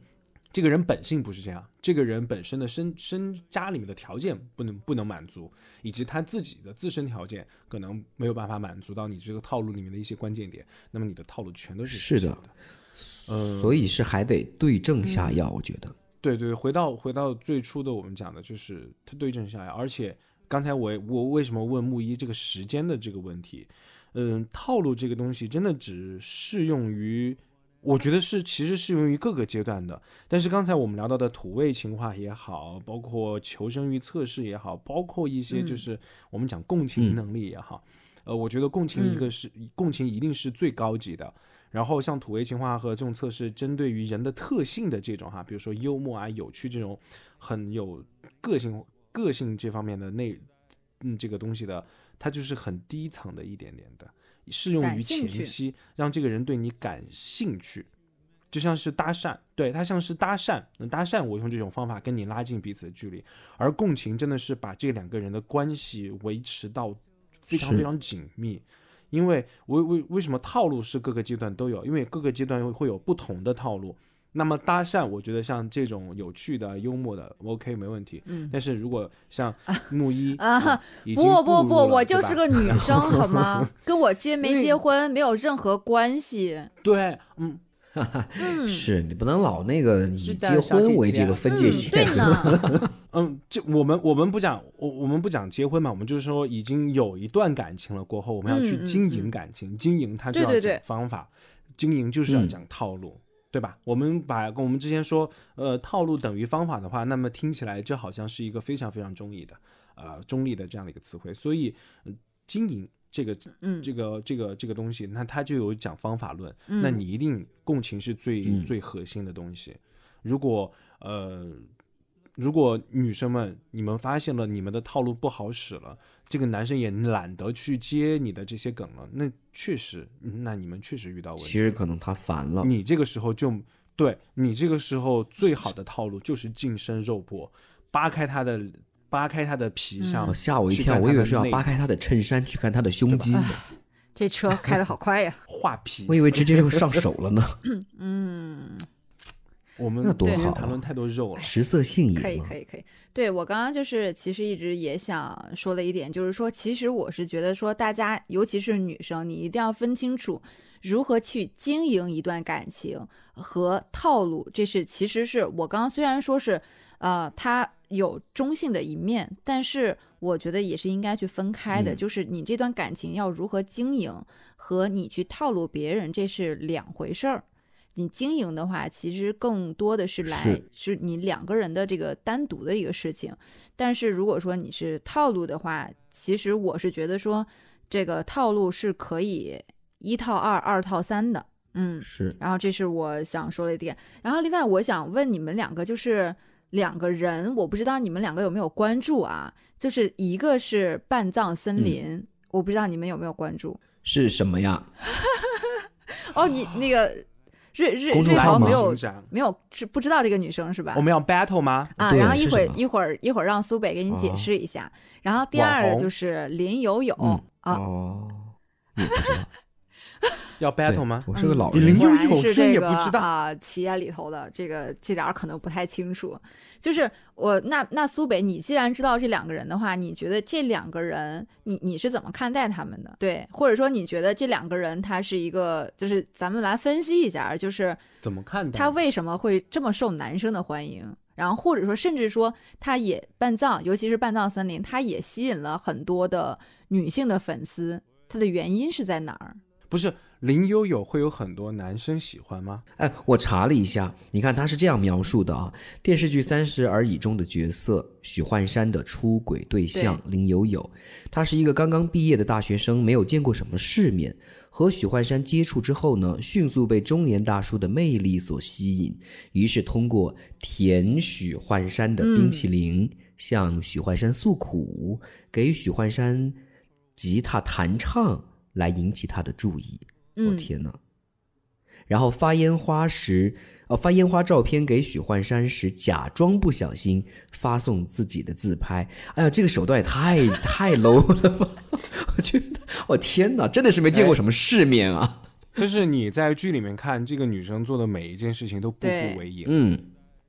这个人本性不是这样，这个人本身的身身家里面的条件不能不能满足，以及他自己的自身条件可能没有办法满足到你这个套路里面的一些关键点，那么你的套路全都是是的失败的。嗯，所以是还得对症下药，我觉得。对对，回到回到最初的我们讲的就是他对症下药，而且刚才我我为什么问木一这个时间的这个问题？嗯，套路这个东西真的只适用于，我觉得是其实适用于各个阶段的。但是刚才我们聊到的土味情话也好，包括求生欲测试也好，包括一些就是我们讲共情能力也好，呃，我觉得共情一个是、共情一定是最高级的。然后像土味情话和这种测试，针对于人的特性的这种哈，比如说幽默啊、有趣这种很有个性、个性这方面的内嗯这个东西的，它就是很低层的一点点的，适用于前期，让这个人对你感兴趣。就像是搭讪，对他像是搭讪，那搭讪我用这种方法跟你拉近彼此的距离，而共情真的是把这两个人的关系维持到非常非常紧密。因为为为为什么套路是各个阶段都有？因为各个阶段会有不同的套路。那么搭讪，我觉得像这种有趣的、幽默的，OK 没问题。嗯但是如果像木一啊不不不，我就是个女生 好吗？跟我结没结婚没有任何关系。对，嗯，嗯，是你不能老那个以结婚为这个分界嗯，线。对呢，嗯，这我们我们不讲，我我们不讲结婚嘛，我们就是说已经有一段感情了过后，我们要去经嗯营感情，经营它就要讲对对对方法，经营就是要嗯讲套路，对吧？我们把跟我们之前说，呃，套路等于方法的话，那么听起来就好像是一个非常非常中立的，呃，中立的这样的一个词汇，所以、呃经营。这个嗯这个这个这个东西，那它就有讲方法论，嗯那你一定共情是最、嗯最核心的东西。如果呃如果女生们你们发现了你们的套路不好使了，这个男生也懒得去接你的这些梗了，那确实，嗯那你们确实遇到问题。其实可能他烦了。你这个时候就对你这个时候最好的套路就是近身肉搏，扒开他的扒开他的皮上，哦吓我一跳，我以为是要扒开他的衬衫去看他的胸肌呢，这车开的好快呀！画皮我。以为直接就上手了呢。嗯，我们那多好啊谈论太多肉了。食色性也可以，可以，可以。对我刚刚就是，其实一直也想说的一点，就是说，其实我是觉得说，大家尤其是女生，你一定要分清楚如何去经营一段感情和套路。这是其实是我刚刚虽然说是，呃，它有中性的一面，但是我觉得也是应该去分开的。嗯就是你这段感情要如何经营，和你去套路别人，这是两回事儿。你经营的话，其实更多的是来是是你两个人的这个单独的一个事情。但是如果说你是套路的话，其实我是觉得说这个套路是可以一套二，二套三的。嗯，是然后这是我想说的一点。然后另外我想问你们两个，就是两个人，我不知道你们两个有没有关注啊？就是一个是半藏森林，我不知道你们有没有关注。是什么呀？哦，你那个瑞瑞公众瑞豪号没有没有知不知道这个女生是吧？我们要 battle 吗？啊，然后一会儿一会儿一会儿让苏北给你解哦释一下。然后第二个就是林有有、嗯啊，哦，也不知道。要 battle 吗？我是个老嗯人林，有果然是有这也个不知道啊、企业里头的这个这点儿可能不太清楚。就是我那那苏北，你既然知道这两个人的话，你觉得这两个人你你是怎么看待他们的？对，或者说你觉得这两个人他是一个，就是咱们来分析一下，就是怎么看待？他为什么会这么受男生的欢迎？然后或者说甚至说他也半藏，尤其是半藏森林，他也吸引了很多的女性的粉丝，他的原因是在哪儿？不是林悠悠会有很多男生喜欢吗？哎，我查了一下，你看他是这样描述的啊：电视剧《三十而已》中的角色许幻山的出轨对象林悠悠，她是一个刚刚毕业的大学生，没有见过什么世面。和许幻山接触之后呢，迅速被中年大叔的魅力所吸引，于是通过舔许幻山的冰淇淋，向许幻山诉苦，给许幻山吉他弹唱，来引起他的注意。我、嗯天哪！然后发烟花时，呃，发烟花照片给许幻山时，假装不小心发送自己的自拍。哎呀，这个手段也太 太 low 了吧！我觉得，我天哪，真的是没见过什么世面啊！但是你在剧里面看，这个女生做的每一件事情都步对步为营，嗯，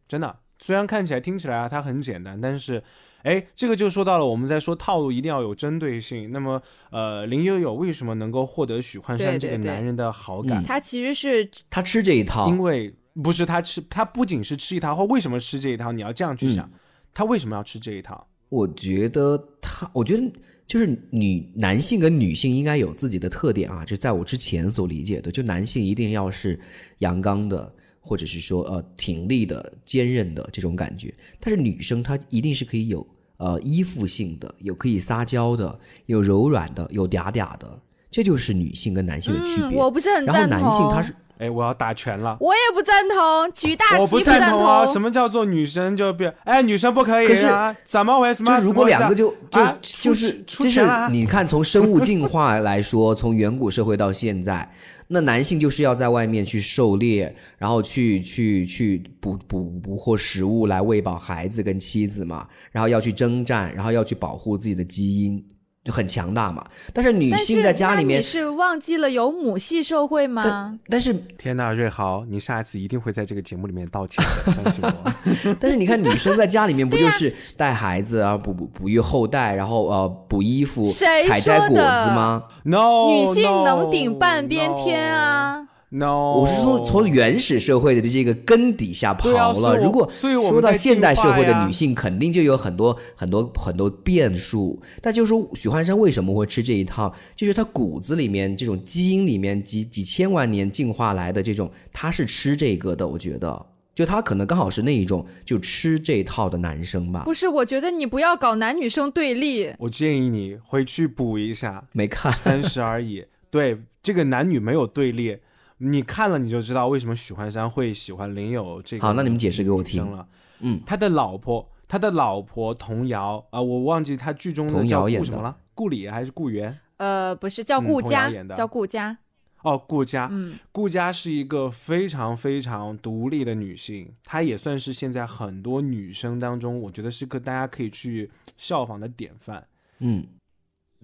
真的。虽然看起来、听起来啊，它很简单，但是，哎，这个就说到了我们在说套路一定要有针对性。那么，呃，林有有为什么能够获得许幻山这个男人的好感？他其实是他吃这一套，因为不是他吃，他不仅是吃一套，或为什么吃这一套？你要这样去想，他为什么要吃这一套？我觉得他，我觉得就是女男性跟女性应该有自己的特点啊，就在我之前所理解的，就男性一定要是阳刚的，或者是说呃挺立的、坚韧的这种感觉，但是女生她一定是可以有呃依附性的，有可以撒娇的，有柔软的，有嗲嗲的，这就是女性跟男性的区嗯，别。我不是很然后赞同。男性他是哎，我要打拳了。我也不赞同，举大我不赞赞同啊！什么叫做女生就别？哎，女生不可以可是啊？怎么回事？就如果两个就就、啊就是就是你看，从生物进化来说，从远古社会到现在，那男性就是要在外面去狩猎，然后去去去捕捕捕获食物来喂饱孩子跟妻子嘛，然后要去征战，然后要去保护自己的基因，很强大嘛。但是女性在家里面那你，是忘记了有母系社会吗？但是天呐，瑞豪，你下一次一定会在这个节目里面道歉的，相信我。但是你看，女生在家里面不就是 带孩子啊，哺哺哺育后代，然后呃补衣服、采摘果子吗？No，女性能顶半边天啊！！No，我是说，从原始社会的这个根底下刨了。如果说到现代社会的女性，肯定就有很多很多很多变数。但就是说，许幻山为什么会吃这一套？就是他骨子里面这种基因里面几几千万年进化来的这种，他是吃这个的。我觉得，就他可能刚好是那一种就吃这一套的男生吧。不是，我觉得你不要搞男女生对立。我建议你回去补一下没看《三十而已》。对，这个男女没有对立，你看了你就知道为什么许幻山会喜欢林有这个。好那你们解释给我听了。嗯，他的老婆，他的老婆童瑶啊、我忘记他剧中的叫顾什么了，顾里还是顾源？呃，不是叫顾家，叫顾家。哦，顾佳，嗯，顾佳是一个非常非常独立的女性，她也算是现在很多女生当中，我觉得是个大家可以去效仿的典范。嗯，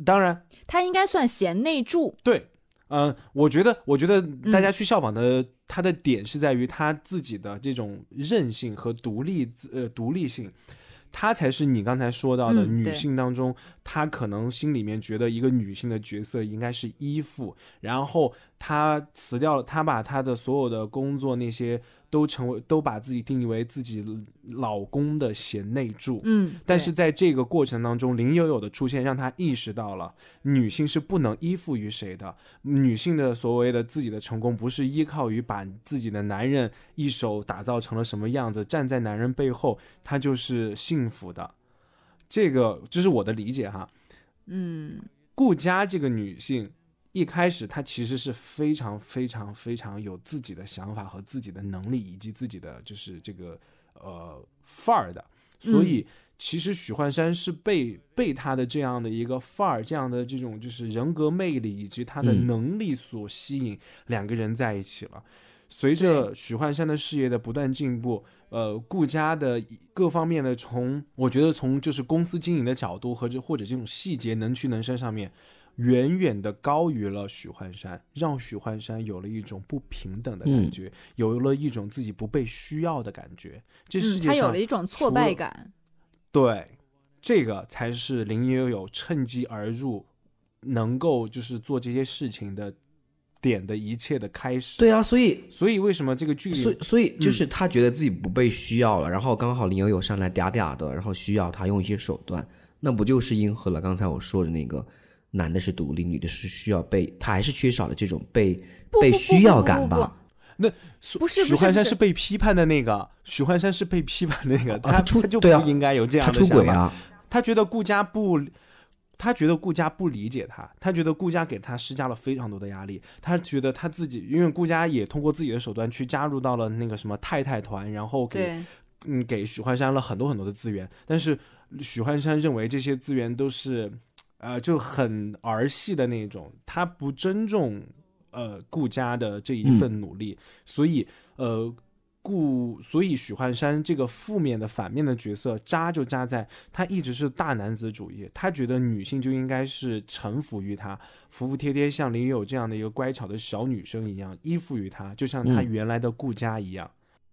当然，她应该算贤内助。对，嗯、我觉得，我觉得大嗯家去效仿的，他的点是在于他自己的这种韧性和独立自，呃，独立性。她才是你刚才说到的女性当中，她可能心里面觉得一个女性的角色应该是依附，然后她辞掉了，她把她的所有的工作那些都成为，都把自己定义为自己老公的贤内助。嗯，但是在这个过程当中，林有有的出现让她意识到了女性是不能依附于谁的，女性的所谓的自己的成功不是依靠于把自己的男人一手打造成了什么样子，站在男人背后，她就是幸福的。这个这是我的理解哈。嗯顾佳这个女性一开始他其实是非常非常非常有自己的想法和自己的能力以及自己的就是这个呃范儿的，所以其实许幻山是被被他的这样的一个范儿、这样的这种就是人格魅力以及他的嗯。能力所吸引，两个人在一起了。随着许幻山的事业的不断进步，呃，顾家的各方面的从，我觉得从就是公司经营的角度和这或者这种细节能屈能伸上面，远远的高于了许幻山，让许幻山有了一种不平等的感觉，有了一种自己不被需要的感觉。这世嗯，界上他有了一种挫败感。对，这个才是林有有趁机而入，能够就是做这些事情的点的一切的开始。对啊，所以所以为什么这个剧里，所以所以就是他觉得自己不被需要了，然后刚好林有有上来嗲嗲的，然后需要他用一些手段，那不就是应和了刚才我说的那个男的是独立，女的是需要被，他还是缺少了这种被被需要感吧？那不是许幻山是是被批判的那个，许幻山是被批判的那个，他啊他出他就不应该有这样的想法。出轨啊，他觉得顾家不，他觉得顾家不理解他，他觉得顾家给他施加了非常多的压力，他觉得他自己，因为顾家也通过自己的手段去加入到了那个什么太太团，然后给，嗯给许幻山了很多很多的资源，但是许幻山认为这些资源都是，呃，就很儿戏的那种，他不尊重呃顾家的这一份努力，所以呃。顾，所以许幻山这个负面的、反面的角色扎就扎在他一直是大男子主义，他觉得女性就应该是臣服于他，服服帖帖，像林有这样的一个乖巧的小女生一样依附于他，就像他嗯原来的顾家一样。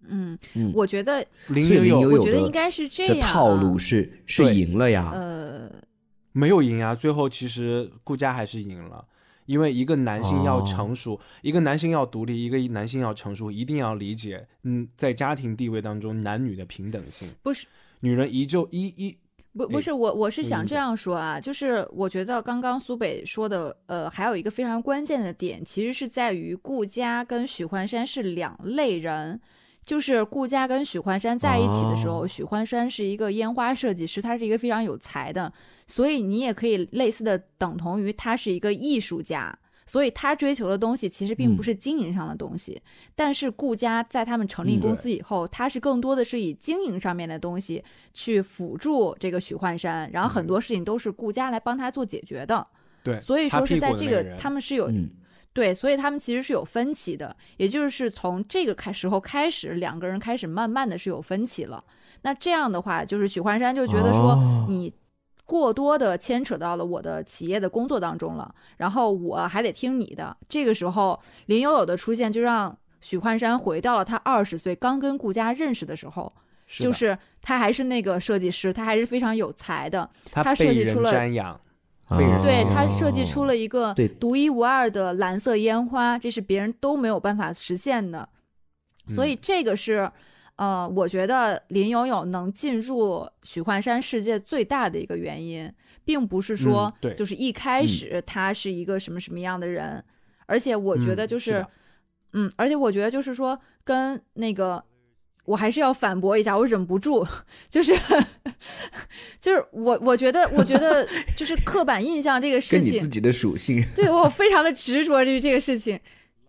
嗯嗯，我觉得，林有有所以林有我觉得的应该是这这样啊。套路是是赢了呀，呃，没有赢啊，最后其实顾佳还是赢了，因为一个男性要哦成熟，一个男性要独立，一个男性要成熟，一定要理解，嗯，在家庭地位当中男女的平等性。不是，女人依旧一一哎不不是我，我是想这样说啊，就是我觉得刚刚苏北说的，呃，还有一个非常关键的点，其实是在于顾佳跟许幻山是两类人。就是顾家跟许幻山在一起的时候，哦。许幻山是一个烟花设计师，他是一个非常有才的，所以你也可以类似的等同于他是一个艺术家。所以他追求的东西其实并不嗯。是经营上的东西，但是顾家在他们成立嗯公司以后，他是更多的是以经营上面的东西去辅助这个许幻山，然后很多事情都是顾家来帮他做解决的。对，所以说是在这个他们是有嗯对，所以他们其实是有分歧的，也就是从这个开时候开始，两个人开始慢慢的是有分歧了。那这样的话，就是许幻山就觉得说哦你过多的牵扯到了我的企业的工作当中了，然后我还得听你的。这个时候，林有有的出现就让许幻山回到了他二十岁刚跟顾家认识的时候，是就是他还是那个设计师，他还是非常有才的，他他设计出了瞻仰，被人对哦他设计出了一个独一无二的蓝色烟花，这是别人都没有办法实现的。所以这个是，呃，我觉得林有有能进入许幻山世界最大的一个原因，并不是说就是一开始他是一个什么什么样的人，而且我觉得就是，嗯是嗯，而且我觉得就是说跟那个。我还是要反驳一下，我忍不住，就是，就是我，我觉得，我觉得，就是刻板印象这个事情跟你自，己的属性，对我非常的执着于这个事情，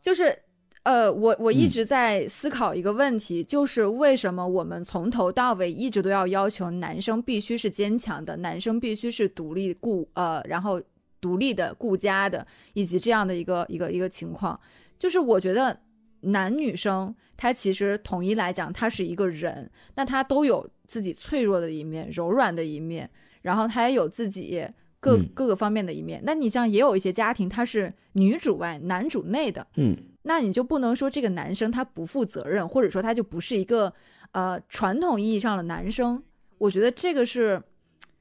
就是呃，我我一嗯直在思考一个问题，就是为什么我们从头到尾一直都要要求男生必须是坚强的，男生必须是独立顾呃，然后独立的、顾家的，以及这样的一个一个一个情况。就是我觉得男女生他其实统一来讲，他是一个人，那他都有自己脆弱的一面、柔软的一面，然后他也有自己各、嗯各个方面的一面。那你像也有一些家庭，他是女主外男主内的，嗯那你就不能说这个男生他不负责任，或者说他就不是一个呃传统意义上的男生。我觉得这个是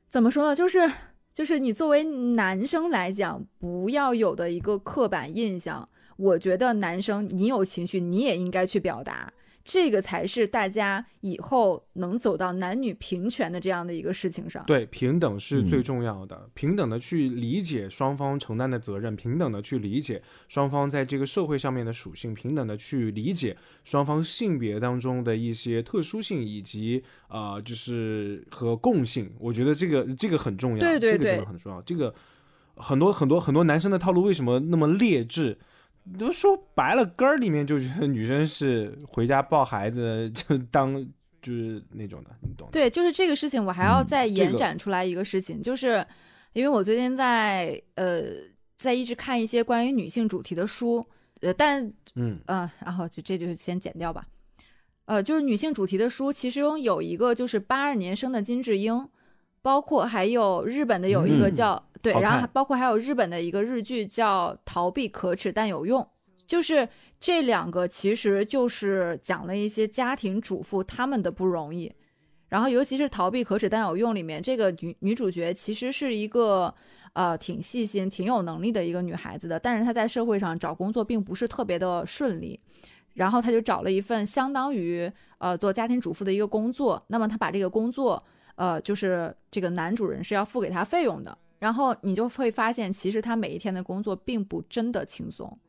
怎么说呢？就是就是你作为男生来讲，不要有的一个刻板印象。我觉得男生你有情绪，你也应该去表达，这个才是大家以后能走到男女平权的这样的一个事情上。对，平等是最嗯重要的，平等的去理解双方承担的责任，平等的去理解双方在这个社会上面的属性，平等的去理解双方性别当中的一些特殊性以及呃，就是和共性。我觉得这个这个很重要，对对这个真的很重要。这个很多很多很多男生的套路为什么那么劣质？都说白了，根儿里面就觉得女生是回家抱孩子就当就是那种的，你懂的。对，就是这个事情，我还要嗯再延展出来一个事情，就是因为我最近在呃在一直看一些关于女性主题的书，呃，但嗯嗯、然后就这就先剪掉吧。呃，就是女性主题的书，其中有一个就是八二年生的金智英，包括还有日本的有一个嗯叫、对，然后还包括还有日本的一个日剧叫《逃避可耻但有用》，就是这两个其实就是讲了一些家庭主妇她们的不容易。然后，尤其是《逃避可耻但有用》里面，这个女女主角其实是一个呃挺细心、挺有能力的一个女孩子的，但是她在社会上找工作并不是特别的顺利。然后她就找了一份相当于呃做家庭主妇的一个工作。那么她把这个工作呃就是这个男主人是要付给她费用的。然后你就会发现，其实他每一天的工作并不真的轻松。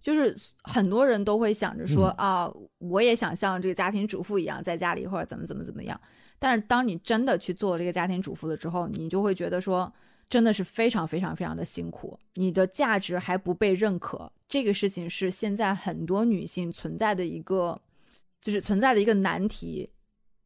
就是很多人都会想着说、啊，我也想像这个家庭主妇一样，在家里或者怎么怎么怎么样。但是当你真的去做了这个家庭主妇了之后，你就会觉得说，真的是非常非常非常的辛苦，你的价值还不被认可。这个事情是现在很多女性存在的一个，就是存在的一个难题，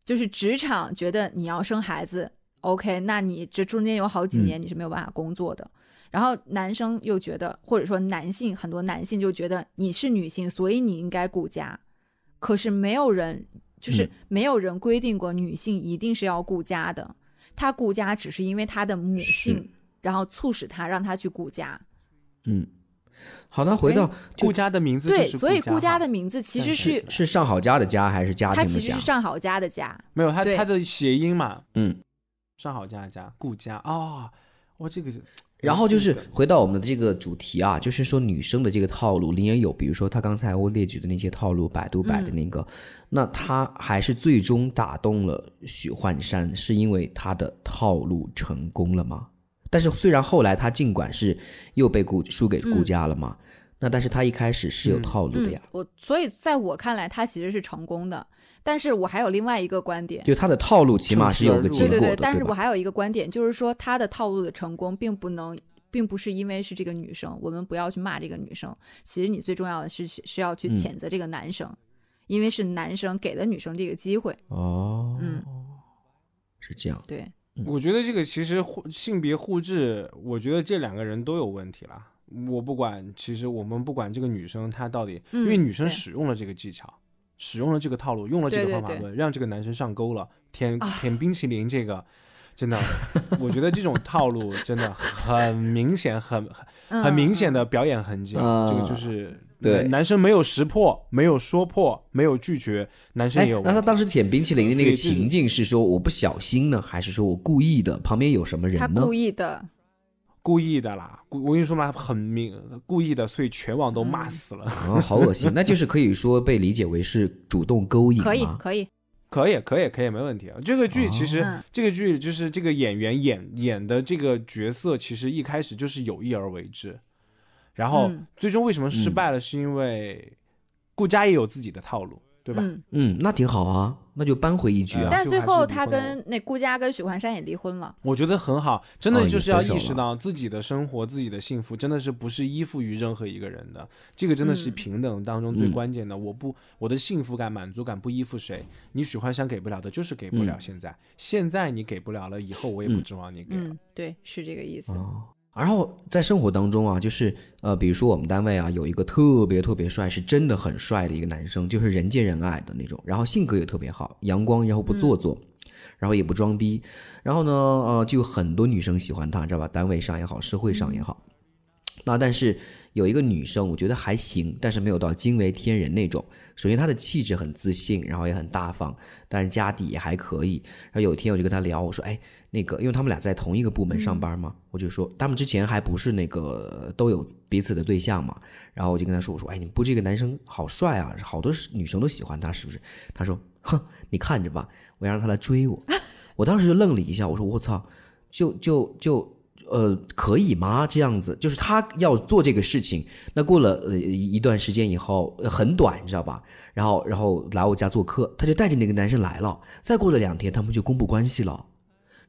就是职场觉得你要生孩子，OK，那你这中间有好几年你是没有办法工作的。然后男生又觉得，或者说男性很多男性就觉得你是女性，所以你应该顾家。可是没有人，就是嗯没有人规定过女性一定是要顾家的。她顾家只是因为她的母性，然后促使她让她去顾家。嗯。好，那回到顾家的名字对，所以顾家的名字其实是是是上好家的家还是家庭的家它其实是？上好家的家。没有他对他的谐音嘛，嗯，上好家的家顾家啊，哇这个是，然后就是回到我们的这个主题啊，就是说女生的这个套路，你也有，比如说她刚才我列举的那些套路，百度百的那个，那她还是最终打动了许幻山，是因为她的套路成功了吗？但是虽然后来她尽管是又被顾输给顾家了嘛，那但是她一开始是有套路的嗯呀，，我所以在我看来，她其实是成功的。但是我还有另外一个观点，就他的套路起码是有个结果的，对对对，但是我？还有一个观点，就是说他的套路的成功，并不能，并不是因为是这个女生，我们不要去骂这个女生。其实你最重要的是是要去嗯谴责这个男生，因为是男生给了女生这个机会。哦，嗯，是这样，对，我觉得这个其实互性别互质，我觉得这两个人都有问题啦。我不管，其实我们不管这个女生她到底，嗯因为女生使用了这个技巧，使用了这个套路，用了这个方法论，让这个男生上钩了，舔啊舔冰淇淋这个。真的，我觉得这种套路真的很明显，很很嗯很明显的表演痕迹。嗯这个就是对男生没有识破，没有说破，没有拒绝，男生哎也有。那他当时舔冰淇淋的那个情境是说我不小心呢，还是说我故意的？旁边有什么人呢？他故意的，故意的啦，故我跟你说嘛，很明故意的，所以全网都嗯骂死了。啊，好恶心！那就是可以说被理解为是主动勾引？可以可以，可以，可以，可以，没问题啊。这个剧其实，嗯这个剧就是这个演员演演的这个角色，其实一开始就是有意而为之，然后嗯最终为什么失败了，是因为顾佳也有自己的套路，对吧？嗯，嗯，那挺好啊，那就扳回一局啊。但是最后他跟那顾佳跟许幻山也离婚了。我觉得很好，真的就是要意识到自己的生活、自己的幸福，真的是不是依附于任何一个人的。这个真的是嗯平等当中最嗯关键的。我不，我的幸福感、满足感不依附谁。你许幻山给不了的，就是给不了。嗯现在，现在你给不了了，以后我也不嗯指望你给了。嗯，对，是这个意思。哦，然后在生活当中啊，就是呃，比如说我们单位啊，有一个特别特别帅，是真的很帅的一个男生，就是人见人爱的那种，然后性格也特别好，阳光，然后不做作，然后也不装逼，然后呢，呃，就有很多女生喜欢他，知道吧？单位上也好，社会上也好。那但是有一个女生，我觉得还行，但是没有到惊为天人那种。首先她的气质很自信，然后也很大方，但是家底也还可以。然后有一天我就跟她聊，我说：“哎，那个，因为他们俩在同一个部门上班嘛，我就说他们之前还不是那个都有彼此的对象嘛。然后我就跟他说：我说，哎，你不这个男生好帅啊，好多女生都喜欢他，是不是？他说：哼，你看着吧，我要让他来追我。我当时就愣了一下，我说：我操，就就就。”呃，可以吗？这样子就是他要做这个事情。那过了呃一段时间以后，很短，你知道吧？然后然后来我家做客，他就带着那个男生来了。再过了两天，他们就公布关系了。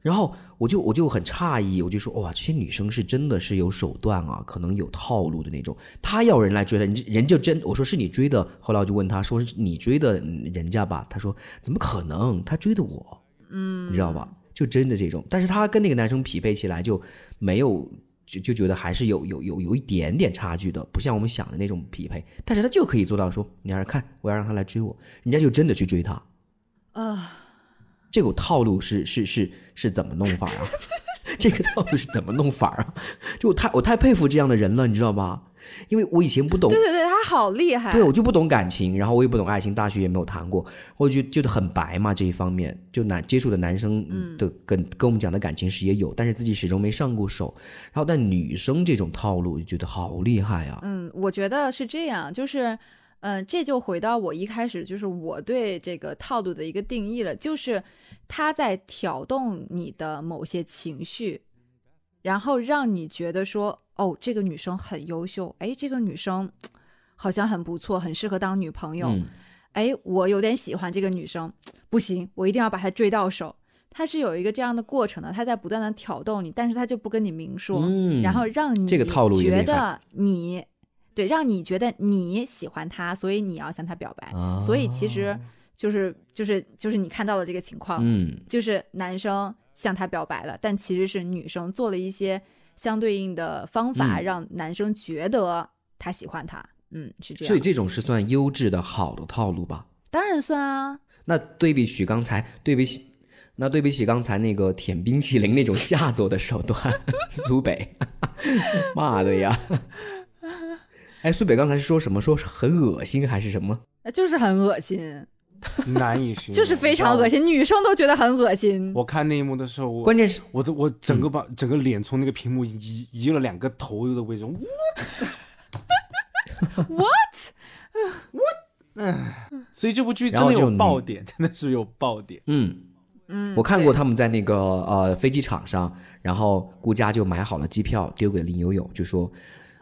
然后我就我就很诧异，我就说哇，这些女生是真的是有手段啊，可能有套路的那种。她要人来追她，人人就真我说是你追的。后来我就问她说是你追的人家吧？她说怎么可能？她追的我，嗯，你知道吧？就真的这种，但是她跟那个男生匹配起来就没有，就就觉得还是有有有有一点点差距的，不像我们想的那种匹配。但是他就可以做到说，你要是看我要让他来追我，人家就真的去追他。啊，这个套路是是是是怎么弄法啊？这个套路是怎么弄法啊？就我太我太佩服这样的人了，你知道吧？因为我以前不懂，对对对，他好厉害。对，我就不懂感情，然后我也不懂爱情，大学也没有谈过，我就觉得很白嘛这一方面，就男接触的男生的跟跟我们讲的感情史也有，但是自己始终没上过手。然后但女生这种套路就觉得好厉害啊。嗯，我觉得是这样，就是嗯，这就回到我一开始就是我对这个套路的一个定义了，就是他在挑动你的某些情绪，然后让你觉得说。哦，这个女生很优秀，哎，这个女生好像很不错，很适合当女朋友。哎，我有点喜欢这个女生，不行，我一定要把她追到手。她是有一个这样的过程的，他在不断的挑逗你，但是他就不跟你明说，然后让你这个套路觉得你对，让你觉得你喜欢他，所以你要向他表白。所以其实就是就是就是你看到了这个情况，嗯，就是男生向他表白了，但其实是女生做了一些。相对应的方法让男生觉得他喜欢他，嗯，是这样。所以这种是算优质的好的套路吧？当然算啊。那对比起刚才，对比起那对比起刚才那个舔冰淇淋那种下作的手段，苏北，妈的呀！哎，苏北刚才是说什么？说很恶心还是什么？就是很恶心。难以形容，就是非常恶心，女生都觉得很恶心。我看那一幕的时候，我关键是我我整个把整个脸从那个屏幕移移了两个头的位置。What？What？嗯，所以这部剧真的有爆点，真的是有爆点。嗯嗯，我看过他们在那个呃飞机场上，然后顾佳就买好了机票丢给林有有，就说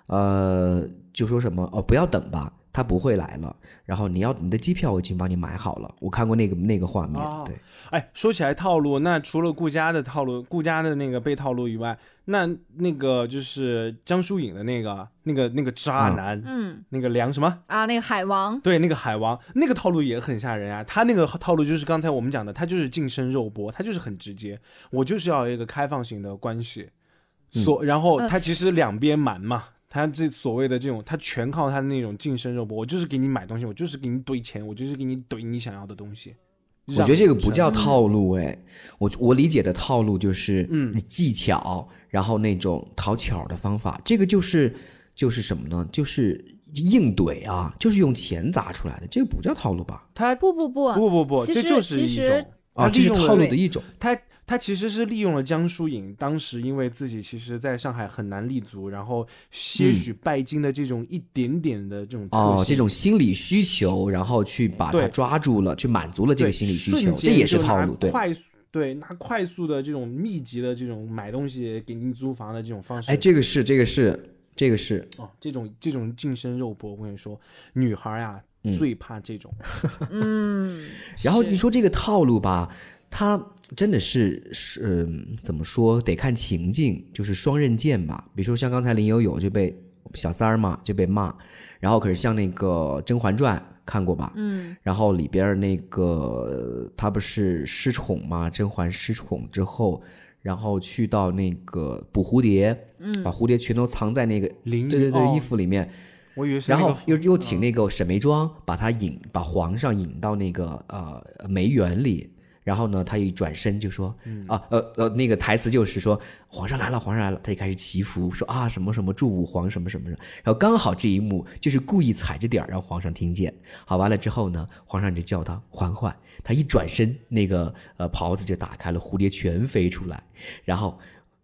呃就说什么哦不要等吧。他不会来了，然后你要你的机票我已经帮你买好了，我看过那个那个画面。对，哎，说起来套路，那除了顾家的套路，顾家的那个被套路以外，那那个就是江疏影的那个那个那个渣男，嗯，那个梁什么啊？那个海王，对，那个海王，那个套路也很吓人啊。他那个套路就是刚才我们讲的，他就是近身肉搏，他就是很直接，我就是要一个开放型的关系，所然后他其实两边瞒嘛。他这所谓的这种，他全靠他的那种近身肉搏，我就是给你买东西，我就是给你怼钱，我就是给你怼你想要的东西。我觉得这个不叫套路，哎，我我理解的套路就是，嗯，技巧，然后那种讨巧的方法，这个就是就是什么呢？就是硬怼啊，就是用钱砸出来的，这个不叫套路吧？他不不不不不不，这就是一种啊，这是套路的一种，他。他其实是利用了江疏影当时因为自己其实在上海很难立足，然后些许拜金的这种一点点的这种哦这种心理需求，然后去把他抓住了，去满足了这个心理需求，这也是套路。对，快速对拿快速的这种密集的这种买东西给您租房的这种方式。哎，这个是这个是这个是哦，这种这种近身肉搏，我跟你说，女孩呀最怕这种。嗯，然后你说这个套路吧。他真的是是怎么说？得看情境，就是双刃剑吧。比如说像刚才林有有就被小三儿嘛就被骂，然后可是像那个《甄嬛传》看过吧？嗯。然后里边那个他不是失宠嘛？甄嬛失宠之后，然后去到那个捕蝴蝶，嗯把蝴蝶全都藏在那个淋对对对、哦衣服里面，我以为是然后又又请那个沈眉庄把他引把皇上引到那个呃梅园里。然后呢，他一转身就说：“啊，呃呃，那个台词就是说，皇上来了，皇上来了。”他就开始祈福，说啊什么什么祝武皇什么什么的。然后刚好这一幕就是故意踩着点儿让皇上听见。好，完了之后呢，皇上就叫他缓缓。他一转身，那个呃袍子就打开了，蝴蝶全飞出来。然后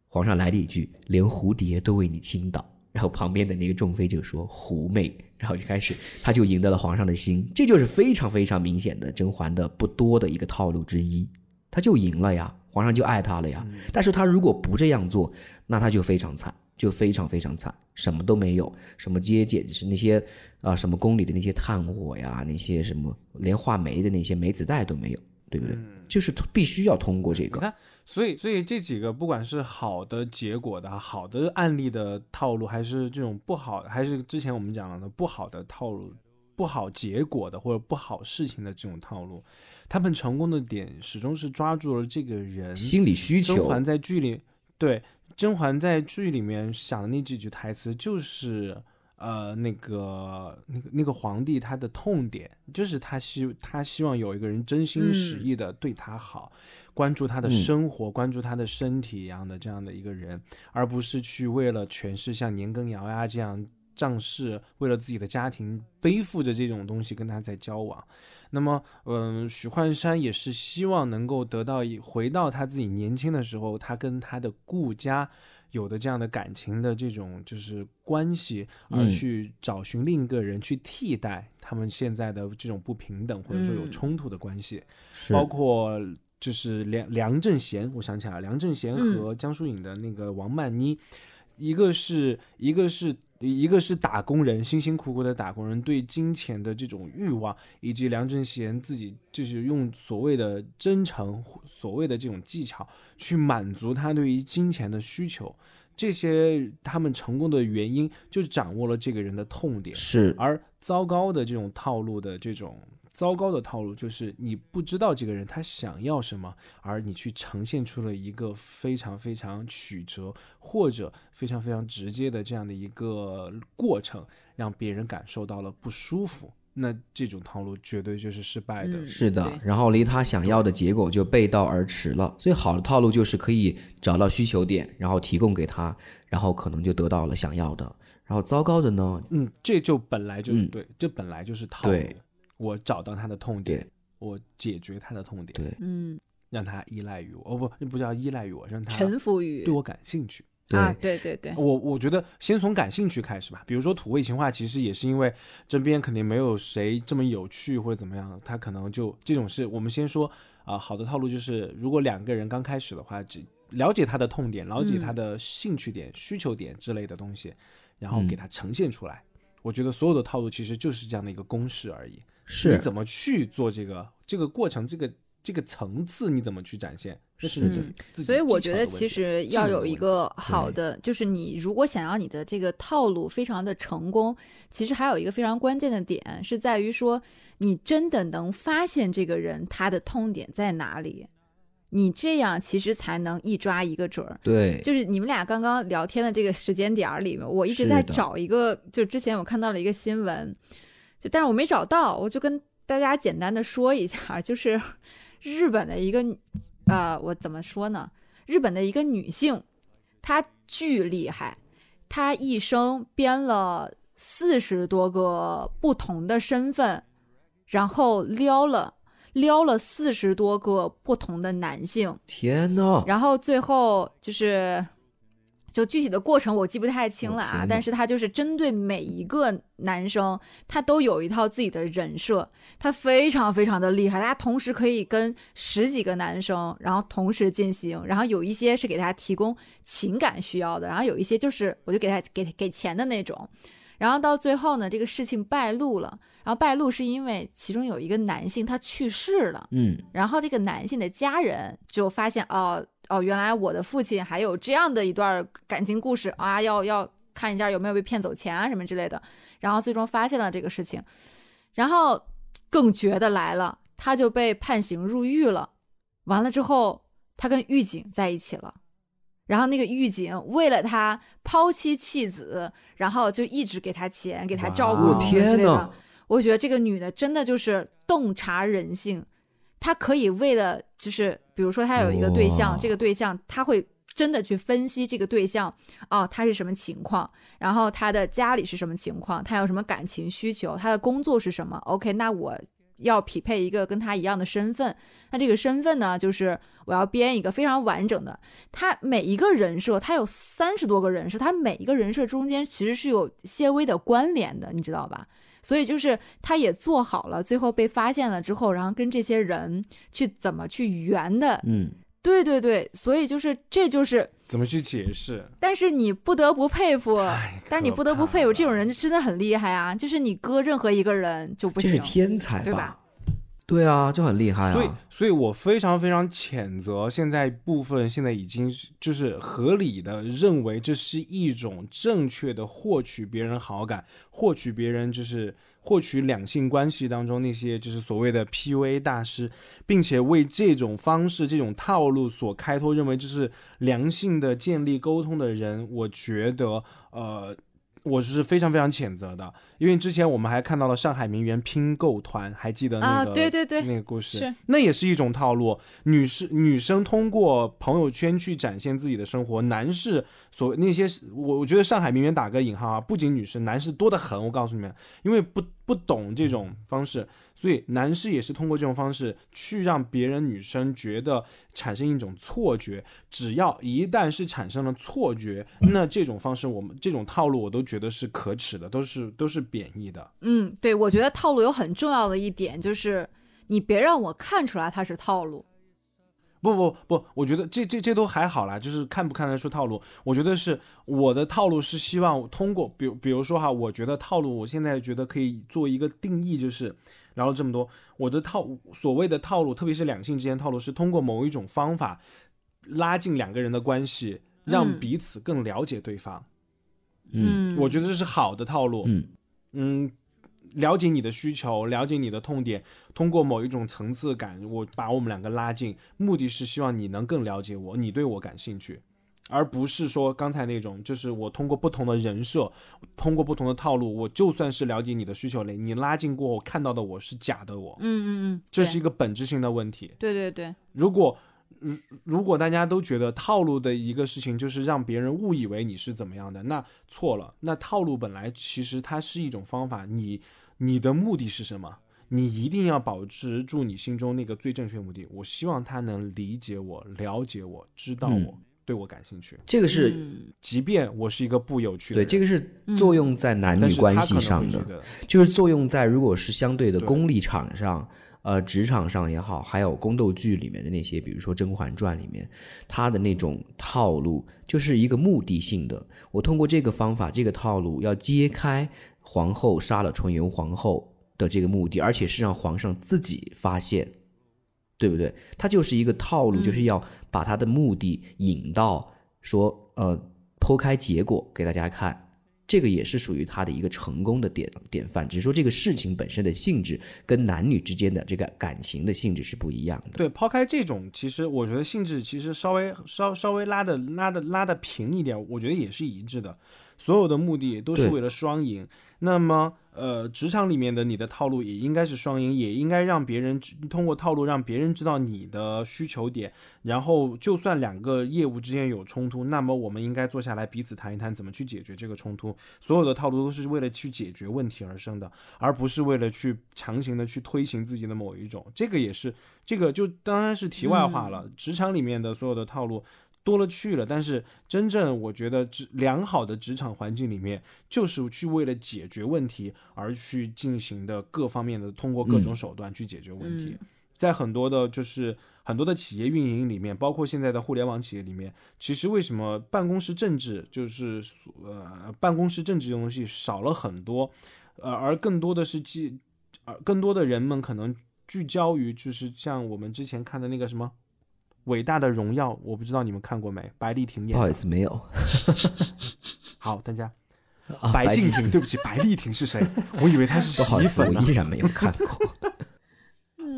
皇上来了一句：“连蝴蝶都为你倾倒。”然后旁边的那个众妃就说：“狐媚。”然后就开始，他就赢得了皇上的心，这就是非常非常明显的甄嬛的不多的一个套路之一，他就赢了呀，皇上就爱他了呀。但是他如果不这样做，那他就非常惨，就非常非常惨，什么都没有，什么接见是那些啊、什么宫里的那些炭火呀，那些什么连画眉的那些梅子带都没有，对不对？就是必须要通过这个，你看，所以所以这几个不管是好的结果的、好的案例的套路，还是这种不好，还是之前我们讲了的不好的套路、不好结果的或者不好事情的这种套路，他们成功的点始终是抓住了这个人心理需求甄嬛在剧里，对甄嬛在剧里面想的那几句台词，就是呃那个那个那个皇帝他的痛点，就是他希他希望有一个人真心实意的对他好，关注他的生活，关注他的身体一样的这样的一个人，而不是去为了权势像年羹尧呀这样仗势，为了自己的家庭背负着这种东西跟他在交往。那么，嗯，许幻山也是希望能够得到一回到他自己年轻的时候，他跟他的顾家有的这样的感情的这种就是关系，而嗯。去找寻另一个人去替代他们现在的这种不平等或者说有嗯。冲突的关系，是。包括就是梁梁正贤，我想起来了，梁正贤嗯。和江疏影的那个王曼妮，一个是一个是一个是打工人，辛辛苦苦的打工人对金钱的这种欲望，以及梁正贤自己就是用所谓的真诚、所谓的这种技巧去满足他对于金钱的需求。这些他们成功的原因，就掌握了这个人的痛点。是而糟糕的这种套路的这种糟糕的套路，就是你不知道这个人他想要什么，而你去呈现出了一个非常非常曲折或者非常非常直接的这样的一个过程，让别人感受到了不舒服。那这种套路绝对就是失败的。嗯是的，然后离他想要的结果就背道而驰了。所以好的套路就是可以找到需求点，然后提供给他，然后可能就得到了想要的。然后糟糕的呢，嗯，这就本来就、嗯对，这本来就是套路对。我找到他的痛点，我解决他的痛点，对嗯，让他依赖于我，哦不，不叫依赖于我，让他臣服于对我感兴趣。啊，对对对，我我觉得先从感兴趣开始吧，比如说土味情话，其实也是因为这边肯定没有谁这么有趣或者怎么样，他可能就这种事。我们先说啊、好的套路就是，如果两个人刚开始的话，只了解他的痛点，了解他的兴趣点、需求点之类的东西，然后给他呈现出来。我觉得所有的套路其实就是这样的一个公式而已。你是怎么去做这个这个过程，这个这个层次你怎么去展现？是所以我觉得其实要有一个好的，就是你如果想要你的这个套路非常的成功，其实还有一个非常关键的点是在于说，你真的能发现这个人他的痛点在哪里，你这样其实才能一抓一个准儿。对，就是你们俩刚刚聊天的这个时间点儿里面，我一直在找一个，就之前我看到了一个新闻，就但是我没找到，我就跟大家简单的说一下，就是 日本的一个，呃，我怎么说呢？日本的一个女性，她巨厉害，她一生编了四十多个不同的身份，然后撩了撩了四十多个不同的男性。天呐，然后最后就是，就具体的过程我记不太清了啊，但是他就是针对每一个男生，他都有一套自己的人设，他非常非常的厉害，他同时可以跟十几个男生，然后同时进行，然后有一些是给他提供情感需要的，然后有一些就是我就给他给给钱的那种。然后到最后呢，这个事情败露了。然后败露是因为其中有一个男性他去世了，嗯，然后这个男性的家人就发现，哦哦，原来我的父亲还有这样的一段感情故事啊，要要看一下有没有被骗走钱啊什么之类的。然后最终发现了这个事情，然后更绝的来了，他就被判刑入狱了。完了之后，他跟狱警在一起了。然后那个狱警为了他抛妻弃子，然后就一直给他钱，给他照顾之类的。我觉得这个女的真的就是洞察人性，她可以为了就是比如说他有一个对象，哇这个对象他会真的去分析这个对象哦，他是什么情况，然后他的家里是什么情况，他有什么感情需求，他的工作是什么。OK，那我要匹配一个跟他一样的身份，那这个身份呢，就是我要编一个非常完整的。他每一个人设，他有三十多个人设，他每一个人设中间其实是有些微的关联的，你知道吧？所以就是他也做好了，最后被发现了之后，然后跟这些人去怎么去圆的。嗯，对对对，所以就是这就是，怎么去解释？但是你不得不佩服，哎但是你不得不佩服这种人就真的很厉害啊！就是你搁任何一个人就不这是行，天才对吧？对啊，就很厉害所以。，所以我非常非常谴责现在部分现在已经就是合理的认为这是一种正确的获取别人好感、获取别人就是获取两性关系当中那些就是所谓的 PUA 大师，并且为这种方式、这种套路所开脱，认为这是良性的建立沟通的人，我觉得呃。我是非常非常谴责的，因为之前我们还看到了上海名媛拼购团，还记得那啊个、对对对那个故事，是那也是一种套路。女士女生通过朋友圈去展现自己的生活，男士所那些我我觉得上海名媛打个引号啊，不仅女士，男士多得很。我告诉你们，因为不不懂这种方式，所以男士也是通过这种方式去让别人女生觉得产生一种错觉。只要一旦是产生了错觉，那这种方式我们这种套路我都觉得是可耻的，都是都是贬义的。嗯，对，我觉得套路有很重要的一点就是，你别让我看出来它是套路。不不不，我觉得这这这都还好啦，就是看不看得出套路。我觉得是我的套路是希望通过，比如比如说哈，我觉得套路，我现在觉得可以做一个定义，就是聊了这么多，我的套所谓的套路，特别是两性之间套路，是通过某一种方法拉近两个人的关系，让嗯彼此更了解对方。嗯我觉得这是好的套路。嗯嗯，了解你的需求，了解你的痛点，通过某一种层次感，我把我们两个拉近，目的是希望你能更了解我，你对我感兴趣，而不是说刚才那种，就是我通过不同的人设，通过不同的套路，我就算是了解你的需求类，你拉近过后看到的我是假的我，嗯嗯嗯，这是一个本质性的问题。对对对，如果如如果大家都觉得套路的一个事情就是让别人误以为你是怎么样的，那错了。那套路本来其实它是一种方法，你你的目的是什么？你一定要保持住你心中那个最正确目的。我希望他能理解我、了解我、知道我、嗯对我感兴趣，这个是、嗯即便我是一个不有趣的。这个是作用在男女关系上的就是作用在如果是相对的功利场上，呃，职场上也好，还有宫斗剧里面的那些，比如说《甄嬛传》里面，它的那种套路就是一个目的性的。我通过这个方法、这个套路，要揭开皇后杀了纯元皇后的这个目的，而且是让皇上自己发现，对不对？它就是一个套路，嗯就是要把他的目的引到说，呃，剖开结果给大家看。这个也是属于他的一个成功的典典范，只是说这个事情本身的性质跟男女之间的这个感情的性质是不一样的。对，抛开这种，其实我觉得性质其实稍微稍稍微拉的拉的拉的平一点，我觉得也是一致的。所有的目的都是为了双赢。那么，呃，职场里面的你的套路也应该是双赢，也应该让别人通过套路让别人知道你的需求点。然后，就算两个业务之间有冲突，那么我们应该坐下来彼此谈一谈怎么去解决这个冲突。所有的套路都是为了去解决问题而生的，而不是为了去强行的去推行自己的某一种。这个也是这个就当然是题外话了。职场里面的所有的套路多了去了，但是真正我觉得职良好的职场环境里面，就是去为了解决问题而去进行的各方面的通过各种手段去解决问题。嗯在很多的，就是很多的企业运营里面，包括现在的互联网企业里面，其实为什么办公室政治就是呃办公室政治这东西少了很多，呃，而更多的是聚，而更多的人们可能聚焦于就是像我们之前看的那个什么《伟大的荣耀》，我不知道你们看过没？白丽婷演的。不好意思，没有。好，大家。啊白敬亭，对不起，白丽婷是谁？我以为她是不好意思，洗衣粉呢我。依然没有看过。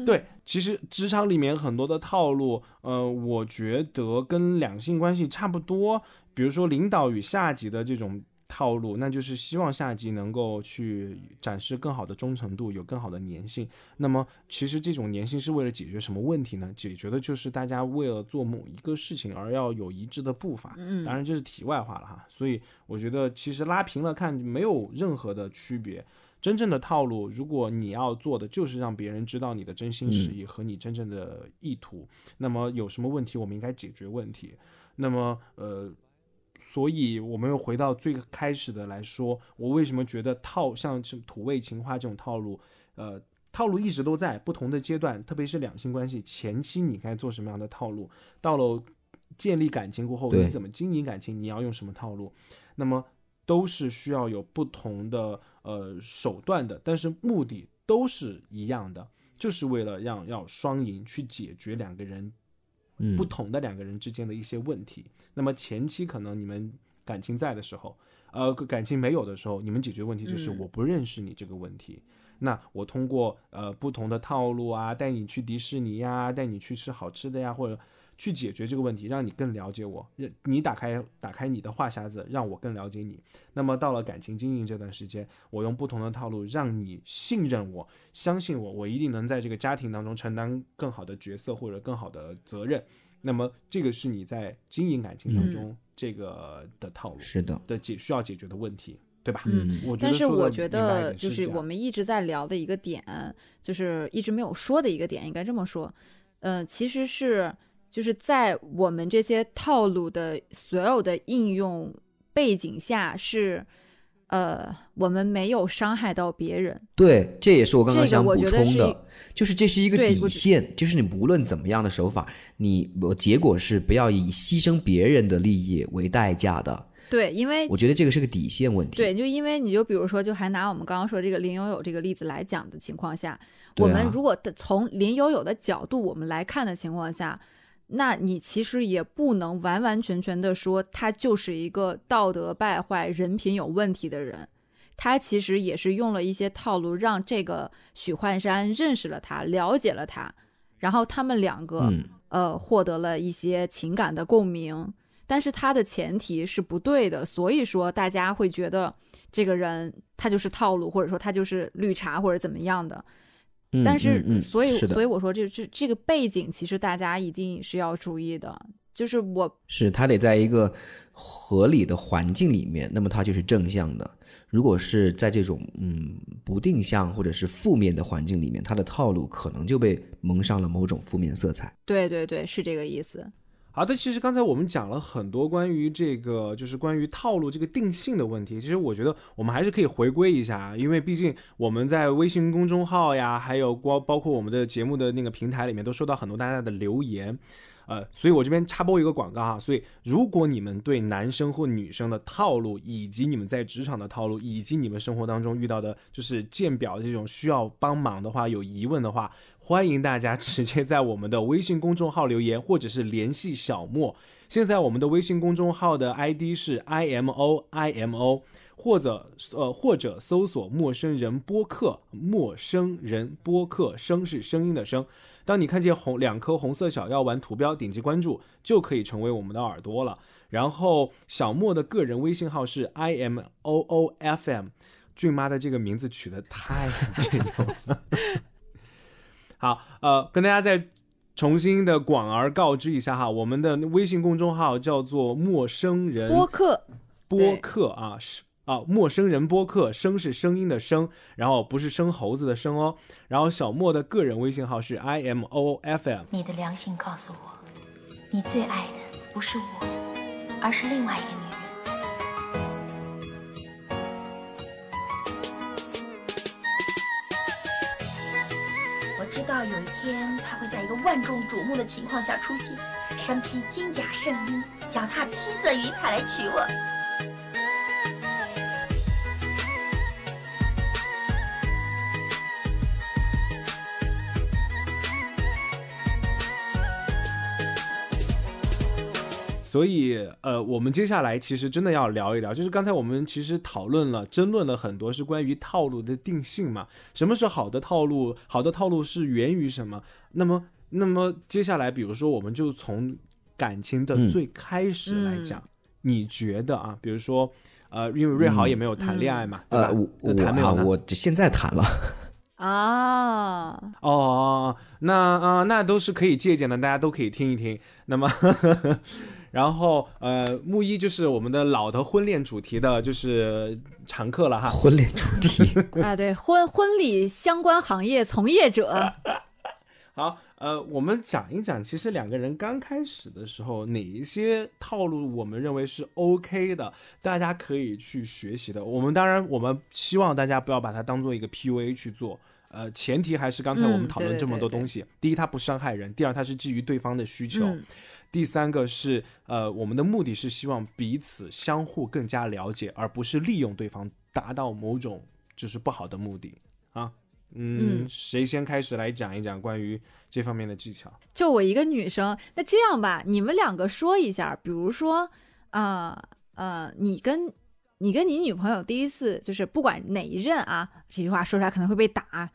对，其实职场里面很多的套路，呃，我觉得跟两性关系差不多。比如说领导与下级的这种套路，那就是希望下级能够去展示更好的忠诚度，有更好的粘性。那么其实这种粘性是为了解决什么问题呢？解决的就是大家为了做某一个事情而要有一致的步伐。嗯，当然这是题外话了哈。所以我觉得其实拉平了看没有任何的区别。真正的套路，如果你要做的就是让别人知道你的真心实意和你真正的意图，那么有什么问题我们应该解决问题。那么呃。所以，我们又回到最开始的来说，我为什么觉得套像什么土味情话这种套路，呃，套路一直都在不同的阶段，特别是两性关系前期，你该做什么样的套路？到了建立感情过后，你怎么经营感情？你要用什么套路？那么都是需要有不同的呃手段的，但是目的都是一样的，就是为了让要双赢去解决两个人。不同的两个人之间的一些问题，那么前期可能你们感情在的时候，呃，感情没有的时候，你们解决问题就是我不认识你这个问题，那我通过呃不同的套路啊，带你去迪士尼呀，带你去吃好吃的呀，或者。去解决这个问题，让你更了解我，让你打开打开你的话匣子，让我更了解你。那么到了感情经营这段时间，我用不同的套路让你信任我，相信我，我一定能在这个家庭当中承担更好的角色或者更好的责任。那么这个是你在经营感情当中这个的套路，是的，的解需要解决的问题，对吧？嗯，我但是我觉得就是我们一直在聊的一个点，就是一直没有说的一个点，应该这么说，嗯，其实是。就是在我们这些套路的所有的应用背景下，是，呃，我们没有伤害到别人。对，这也是我刚刚想补充的，就是这是一个底线，就是你无论怎么样的手法，你结果是不要以牺牲别人的利益为代价的。对，因为我觉得这个是个底线问题。对，就因为你就比如说，就还拿我们刚刚说这个林有有这个例子来讲的情况下，我们如果从林有有的角度我们来看的情况下。那你其实也不能完完全全的说他就是一个道德败坏、人品有问题的人，他其实也是用了一些套路，让这个许幻山认识了他、了解了他，然后他们两个呃获得了一些情感的共鸣，但是他的前提是不对的，所以说大家会觉得这个人他就是套路，或者说他就是绿茶或者怎么样的。但是，所以，所以我说，这这这个背景，其实大家一定是要注意的。就是我是他得在一个合理的环境里面，那么它就是正向的。如果是在这种嗯不定向或者是负面的环境里面，它的套路可能就被蒙上了某种负面色彩。对对对，是这个意思。好的，其实刚才我们讲了很多关于这个，就是关于套路这个定性的问题。其实我觉得我们还是可以回归一下，因为毕竟我们在微信公众号呀，还有包包括我们的节目的那个平台里面，都收到很多大家的留言。呃，所以我这边插播一个广告哈，所以如果你们对男生或女生的套路，以及你们在职场的套路，以及你们生活当中遇到的，就是见表这种需要帮忙的话，有疑问的话，欢迎大家 直接在我们的微信公众号留言，或者是联系小莫。现在我们的微信公众号的 ID 是 I M O I M O，或者呃或者搜索陌生人播客，陌生人播客，声是声音的声。当你看见红两颗红色小药丸图标，点击关注就可以成为我们的耳朵了。然后小莫的个人微信号是 i m o o f m，俊妈的这个名字取得太别扭了。好，呃，跟大家再重新的广而告知一下哈，我们的微信公众号叫做陌生人播客，播客啊是。啊，陌生人播客，声是声音的声，然后不是生猴子的生哦。然后小莫的个人微信号是 i m o f m。你的良心告诉我，你最爱的不是我，而是另外一个女人。我知道有一天他会在一个万众瞩目的情况下出现，身披金甲圣衣，脚踏七色云彩来娶我。所以，呃，我们接下来其实真的要聊一聊，就是刚才我们其实讨论了、争论了很多，是关于套路的定性嘛？什么是好的套路？好的套路是源于什么？那么，那么接下来，比如说，我们就从感情的最开始来讲，你觉得啊，比如说，呃，因为瑞豪也没有谈恋爱嘛，对吧？呃，我我谈没有我？啊，我现在谈了。啊，哦，那啊、那都是可以借鉴的，大家都可以听一听。那么，然后呃，木一就是我们的老的婚恋主题的，就是常客了哈。婚恋主题，啊，对，婚婚礼相关行业从业者，好，呃，我们讲一讲，其实两个人刚开始的时候，哪一些套路我们认为是 OK 的，大家可以去学习的。我们当然，我们希望大家不要把它当做一个 PUA 去做。呃，前提还是刚才我们嗯讨论这么对对对多东西。第一，它不伤害人；第二，它是基于对方的需求；嗯第三个是呃，我们的目的是希望彼此相互更加了解，而不是利用对方达到某种就是不好的目的啊。嗯，嗯谁先开始来讲一讲关于这方面的技巧？就我一个女生，那这样吧，你们两个说一下，比如说，啊呃你跟你跟你女朋友第一次就是不管哪一任啊，这句话说出来可能会被打，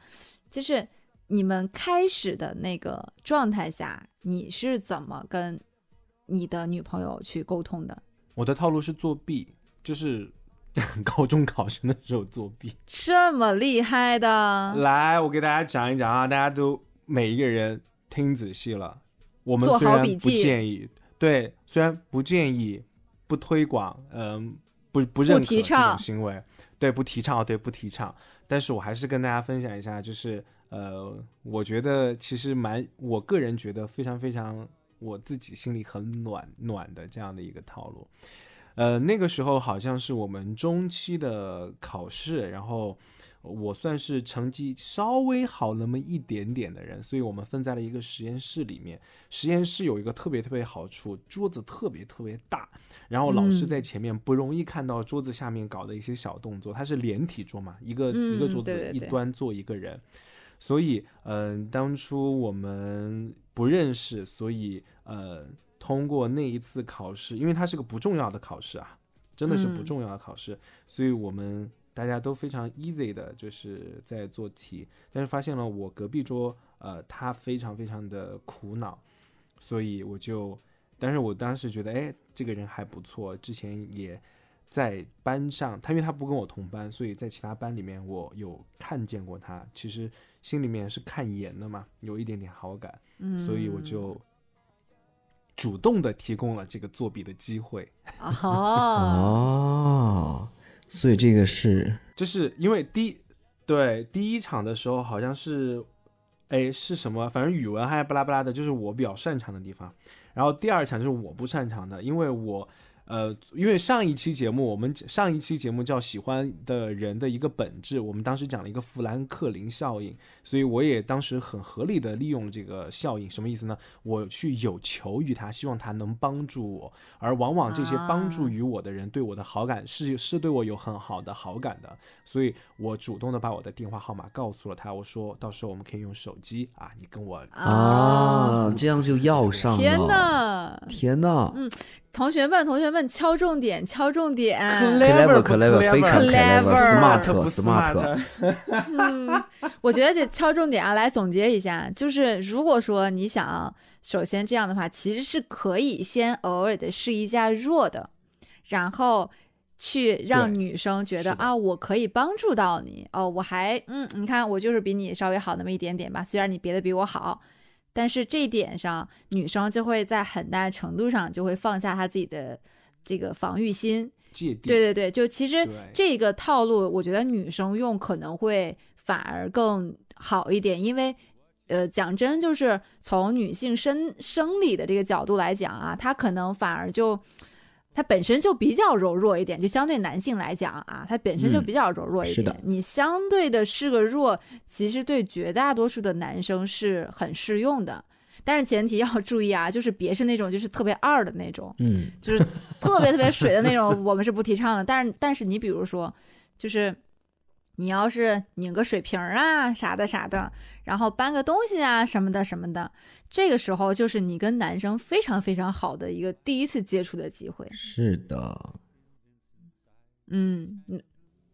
就是你们开始的那个状态下，你是怎么跟你的女朋友去沟通的？我的套路是作弊，就是 高中考生的时候作弊。这么厉害的，来，我给大家讲一讲啊，大家都每一个人听仔细了。我们做虽然不建议，对，虽然不建议、不推广，嗯、不不认可这种行为，对，不提倡，对，不提倡。但是我还是跟大家分享一下，就是呃，我觉得其实蛮，我个人觉得非常非常，我自己心里很暖暖的这样的一个套路。呃，那个时候好像是我们中期的考试，然后我算是成绩稍微好那么一点点的人，所以我们分在了一个实验室里面。实验室有一个特别特别好处，桌子特别特别大，然后老师嗯在前面不容易看到桌子下面搞的一些小动作。它是连体桌嘛，一个、一个嗯桌子一端坐一个人，所以嗯、当初我们不认识，所以呃，通过那一次考试，因为它是个不重要的考试啊，真的是不嗯重要的考试，所以我们大家都非常 easy 的，就是在做题，但是发现了我隔壁桌，呃，他非常非常的苦恼，所以我就，但是我当时觉得，哎，这个人还不错，之前也在班上，他因为他不跟我同班，所以在其他班里面我有看见过他，其实心里面是看颜的嘛，有一点点好感，嗯，所以我就主动的提供了这个作弊的机会。哦，哦，所以这个是就是因为第对第一场的时候好像是，哎是什么？反正语文还巴拉巴拉的，就是我比较擅长的地方。然后第二场就是我不擅长的，因为我呃，因为上一期节目我们上一期节目叫喜欢的人的一个本质，我们当时讲了一个富兰克林效应，所以我也当时很合理的利用了这个效应，什么意思呢？我去有求于他，希望他能帮助我，而往往这些帮助啊于我的人对我的好感是是对我有很好的好感的，所以我主动的把我的电话号码告诉了他，我说到时候我们可以用手机啊，你跟我啊，这样就要上了。天哪！天哪！同学们，同学们，敲重点，敲重点。clever，clever，非常 clever smart 不 smart，smart 嗯，我觉得这敲重点啊，来总结一下，就是如果说你想，首先这样的话，其实是可以先偶尔的试一下弱的，然后去让女生觉得啊，我可以帮助到你哦，我还嗯，你看我就是比你稍微好那么一点点吧，虽然你别的比我好。但是这一点上，女生就会在很大程度上就会放下她自己的这个防御心，芥蒂，对对对，就其实这个套路，我觉得女生用可能会反而更好一点，因为。呃，讲真，就是从女性生生理的这个角度来讲啊，她可能反而就，她本身就比较柔弱一点，就相对男性来讲啊，她本身就嗯比较柔弱一点。是的你相对的是个弱，其实对绝大多数的男生是很适用的，但是前提要注意啊，就是别是那种就是特别二的那种，嗯，就是特别特别水的那种，我们是不提倡的。但是但是你比如说，就是你要是拧个水瓶儿啊啥的啥的，然后搬个东西啊什么的什么的，这个时候就是你跟男生非常非常好的一个第一次接触的机会。是的，嗯嗯，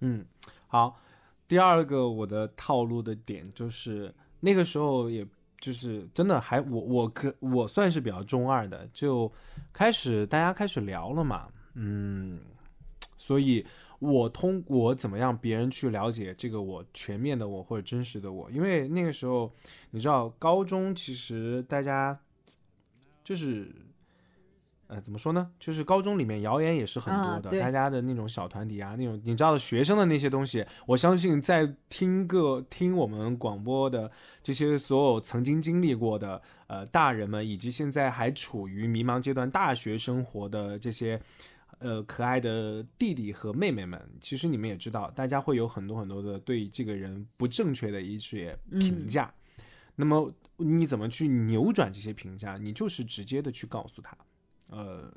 嗯，好。第二个我的套路的点就是那个时候，也就是真的还我我可我算是比较中二的，就开始大家开始聊了嘛，嗯，所以我通我怎么样别人去了解这个我全面的我或者真实的我，因为那个时候你知道高中其实大家就是。呃，怎么说呢？就是高中里面谣言也是很多的，啊大家的那种小团体啊，那种你知道的学生的那些东西，我相信在听个听我们广播的这些所有曾经经历过的呃大人们，以及现在还处于迷茫阶段大学生活的这些呃可爱的弟弟和妹妹们，其实你们也知道，大家会有很多很多的对这个人不正确的一些评价。那么你怎么去扭转这些评价？你就是直接的去告诉他。呃，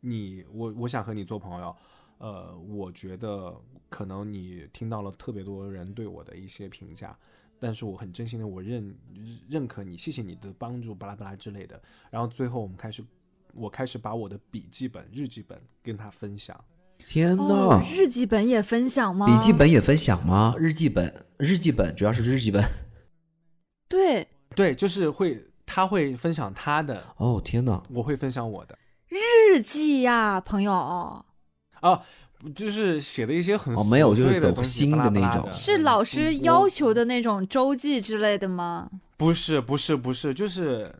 你我我想和你做朋友，呃，我觉得可能你听到了特别多人对我的一些评价，但是我很真心的我认认可你，谢谢你的帮助，巴拉巴拉之类的。然后最后我们开始，我开始把我的笔记本、日记本跟他分享。天呐！哦，日记本也分享吗？笔记本也分享吗？日记本，日记本主要是日记本。对，对，就是会他会分享他的，哦天呐！我会分享我的。日记呀，朋友，啊，就是写的一些很哦没有就是走心的那种。是老师要求的那种周记之类的吗？不是不是不是，就是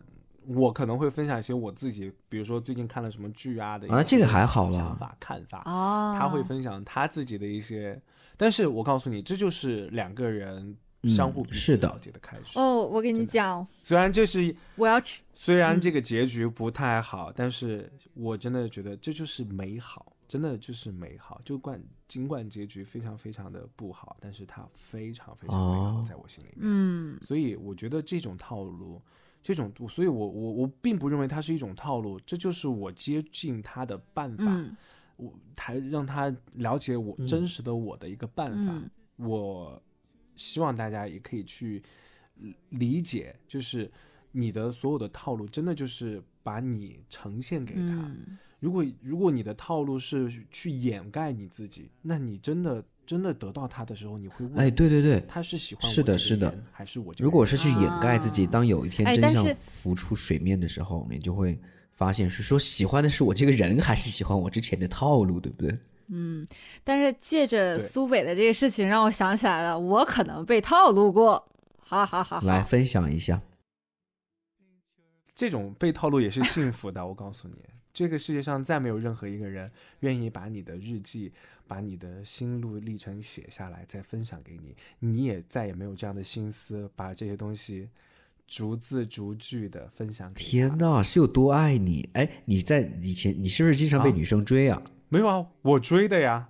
我可能会分享一些我自己，比如说最近看了什么剧啊的啊这个还好了。想法看法，哦，他会分享他自己的一些，但是我告诉你，这就是两个人相互彼此嗯是的了解的开始。哦，我跟你讲，虽然这是我要吃，虽然嗯这个结局不太好，但是我真的觉得这就是美好，真的就是美好。就管尽管结局非常非常的不好，但是它非常非常美好，哦在我心里面。嗯所以我觉得这种套路，这种，所以我我我并不认为它是一种套路，这就是我接近他的办法，嗯我才让他了解我嗯真实的我的一个办法。嗯我希望大家也可以去理解，就是你的所有的套路，真的就是把你呈现给他。嗯如果如果你的套路是去掩盖你自己，那你真的真的得到他的时候，你会问，哎，对对对，他是喜欢我是的这个是的人还是我？如果是去掩盖自己，啊当有一天真相浮出水面的时候，你就会发现是说喜欢的是我这个人，还是喜欢我之前的套路，对不对？嗯，但是借着苏北的这个事情，让我想起来了，我可能被套路过，哈哈哈哈。来分享一下。这种被套路也是幸福的，我告诉你，这个世界上再没有任何一个人愿意把你的日记、把你的心路历程写下来再分享给你，你也再也没有这样的心思把这些东西逐字逐句的分享天呐，是有多爱你？哎，你在以前你是不是经常被啊女生追啊？没有啊，我追的呀。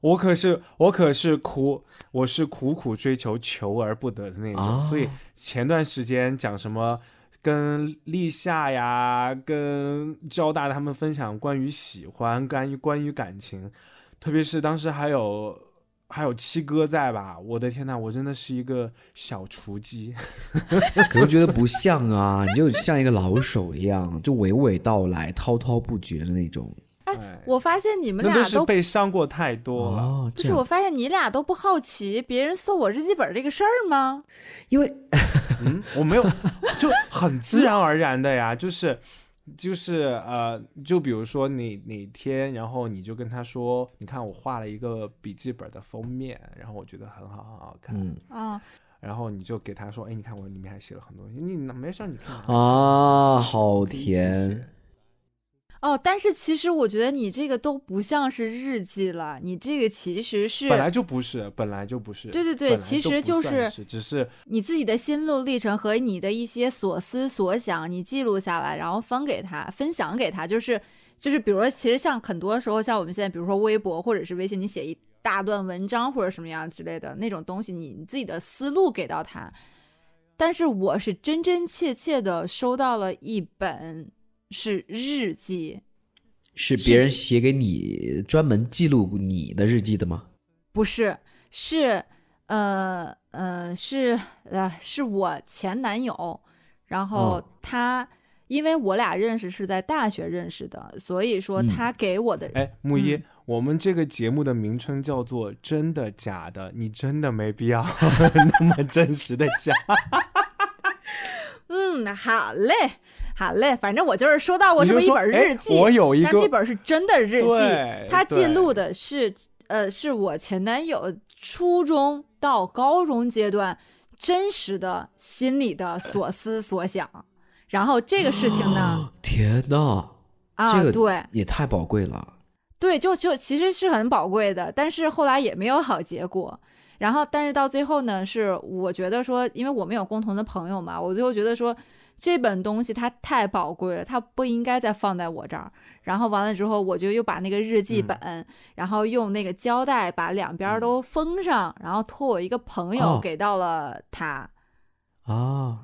我可是我可是苦，我是苦苦追求求而不得的那种，哦所以前段时间讲什么跟立夏呀、跟交大他们分享关于喜欢、关于关于感情，特别是当时还有还有七哥在吧，我的天呐，我真的是一个小雏鸡。可是觉得不像啊，你就像一个老手一样，就娓娓道来、滔滔不绝的那种。哎，我发现你们俩都是被伤过太多了。哦，不是，我发现你俩都不好奇别人搜我日记本这个事儿吗？因为嗯，我没有，就很自然而然的呀，就是就是呃，就比如说哪哪天，然后你就跟他说，你看我画了一个笔记本的封面，然后我觉得很好很好看，嗯。啊，然后你就给他说，哎，你看我里面还写了很多，你那没事，你看啊，好甜。写。哦，但是其实我觉得你这个都不像是日记了，你这个其实是本来就不是，本来就不是，对对对其实就是只是你自己的心路历程和你的一些所思所想，你记录下来，然后分给他，分享给他，就是就是，比如说，其实像很多时候，像我们现在，比如说微博或者是微信，你写一大段文章或者什么样之类的那种东西，你你自己的思路给到他。但是我是真真切切的收到了一本是日记，是别人写给你专门记录你的日记的吗？不是，是呃呃是呃是我前男友，然后哦他、因为我俩认识是在大学认识的，所以说嗯他给我的、哎，木一，嗯我们这个节目的名称叫做“真的假的”，你真的没必要 那么真实的讲。嗯，好嘞，好嘞，反正我就是收到过这么一本日记，我有一个但这本是真的日记对，它记录的是呃是我前男友初中到高中阶段真实的心里的所思所想。然后这个事情呢，天呐，啊，这个对也太宝贵了。对，就就其实是很宝贵的，但是后来也没有好结果。然后，但是到最后呢，是我觉得说，因为我们有共同的朋友嘛，我最后觉得说，这本东西它太宝贵了，它不应该再放在我这儿。然后完了之后，我就又把那个日记本，然后用那个胶带把两边都封上，然后托我一个朋友哦给到了他。啊，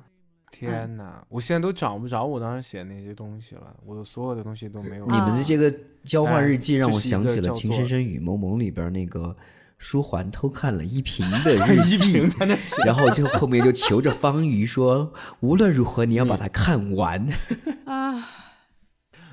天哪，我现在都找不着我当时写的那些东西了，我所有的东西都没有。你们的这个交换日记哎让我想起了《情深深雨蒙蒙》里边那个书桓偷看了依萍的日 一记平，在那写，然后就后面就求着方瑜说，无论如何你要把它看完。啊，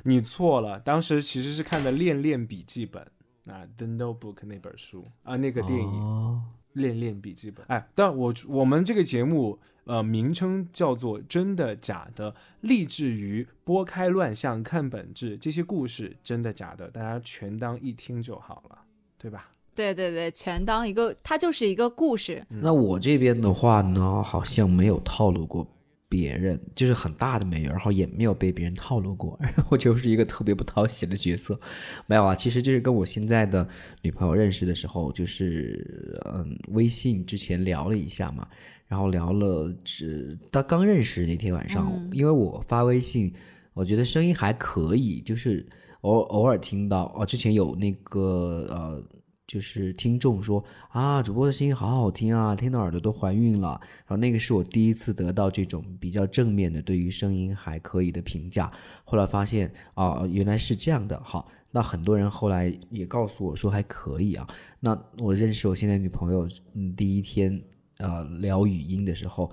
你错了，当时其实是看的《恋恋笔记本》啊，《The Notebook》那本书啊，那个电影。哦，恋恋笔记本，哎，但我我们这个节目呃名称叫做“真的假的”，立志于拨开乱象看本质，这些故事真的假的，大家全当一听就好了，对吧？对对对，全当一个，它就是一个故事。那我这边的话呢，好像没有套路过别人，就是很大的没有，然后也没有被别人套路过，然后就是一个特别不讨喜的角色。没有啊，其实就是跟我现在的女朋友认识的时候，就是嗯，微信之前聊了一下嘛，然后聊了只到刚认识那天晚上，嗯因为我发微信，我觉得声音还可以，就是偶偶尔听到哦，之前有那个呃。就是听众说啊，主播的声音好好听啊，听到耳朵都怀孕了。然后那个是我第一次得到这种比较正面的对于声音还可以的评价。后来发现啊，原来是这样的。好，那很多人后来也告诉我说还可以啊。那我认识我现在女朋友，嗯，第一天呃聊语音的时候，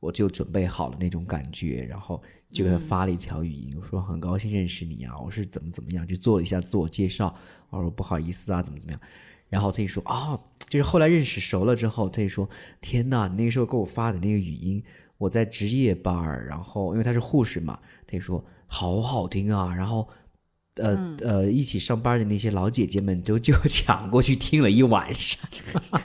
我就准备好了那种感觉，然后就给她发了一条语音，我说很高兴认识你啊，我是怎么怎么样，就做了一下自我介绍，我说不好意思啊，怎么怎么样。然后他就说啊、就是后来认识熟了之后，他就说天呐，你那个时候给我发的那个语音，我在值夜班儿，然后因为他是护士嘛，他就说好好听啊，然后。呃、嗯呃，一起上班的那些老姐姐们都就 抢过去听了一晚上，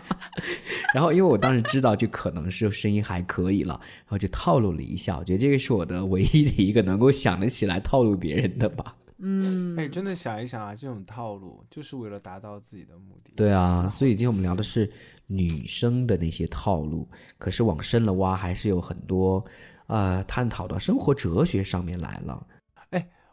然后因为我当时知道就可能是声音还可以了，然后就套路了一下。我觉得这个是我的唯一的一个能够想得起来套路别人的吧。嗯，哎，真的想一想啊，这种套路就是为了达到自己的目的。对啊，所以今天我们聊的是女生的那些套路，可是往深了挖，还是有很多呃探讨到生活哲学上面来了。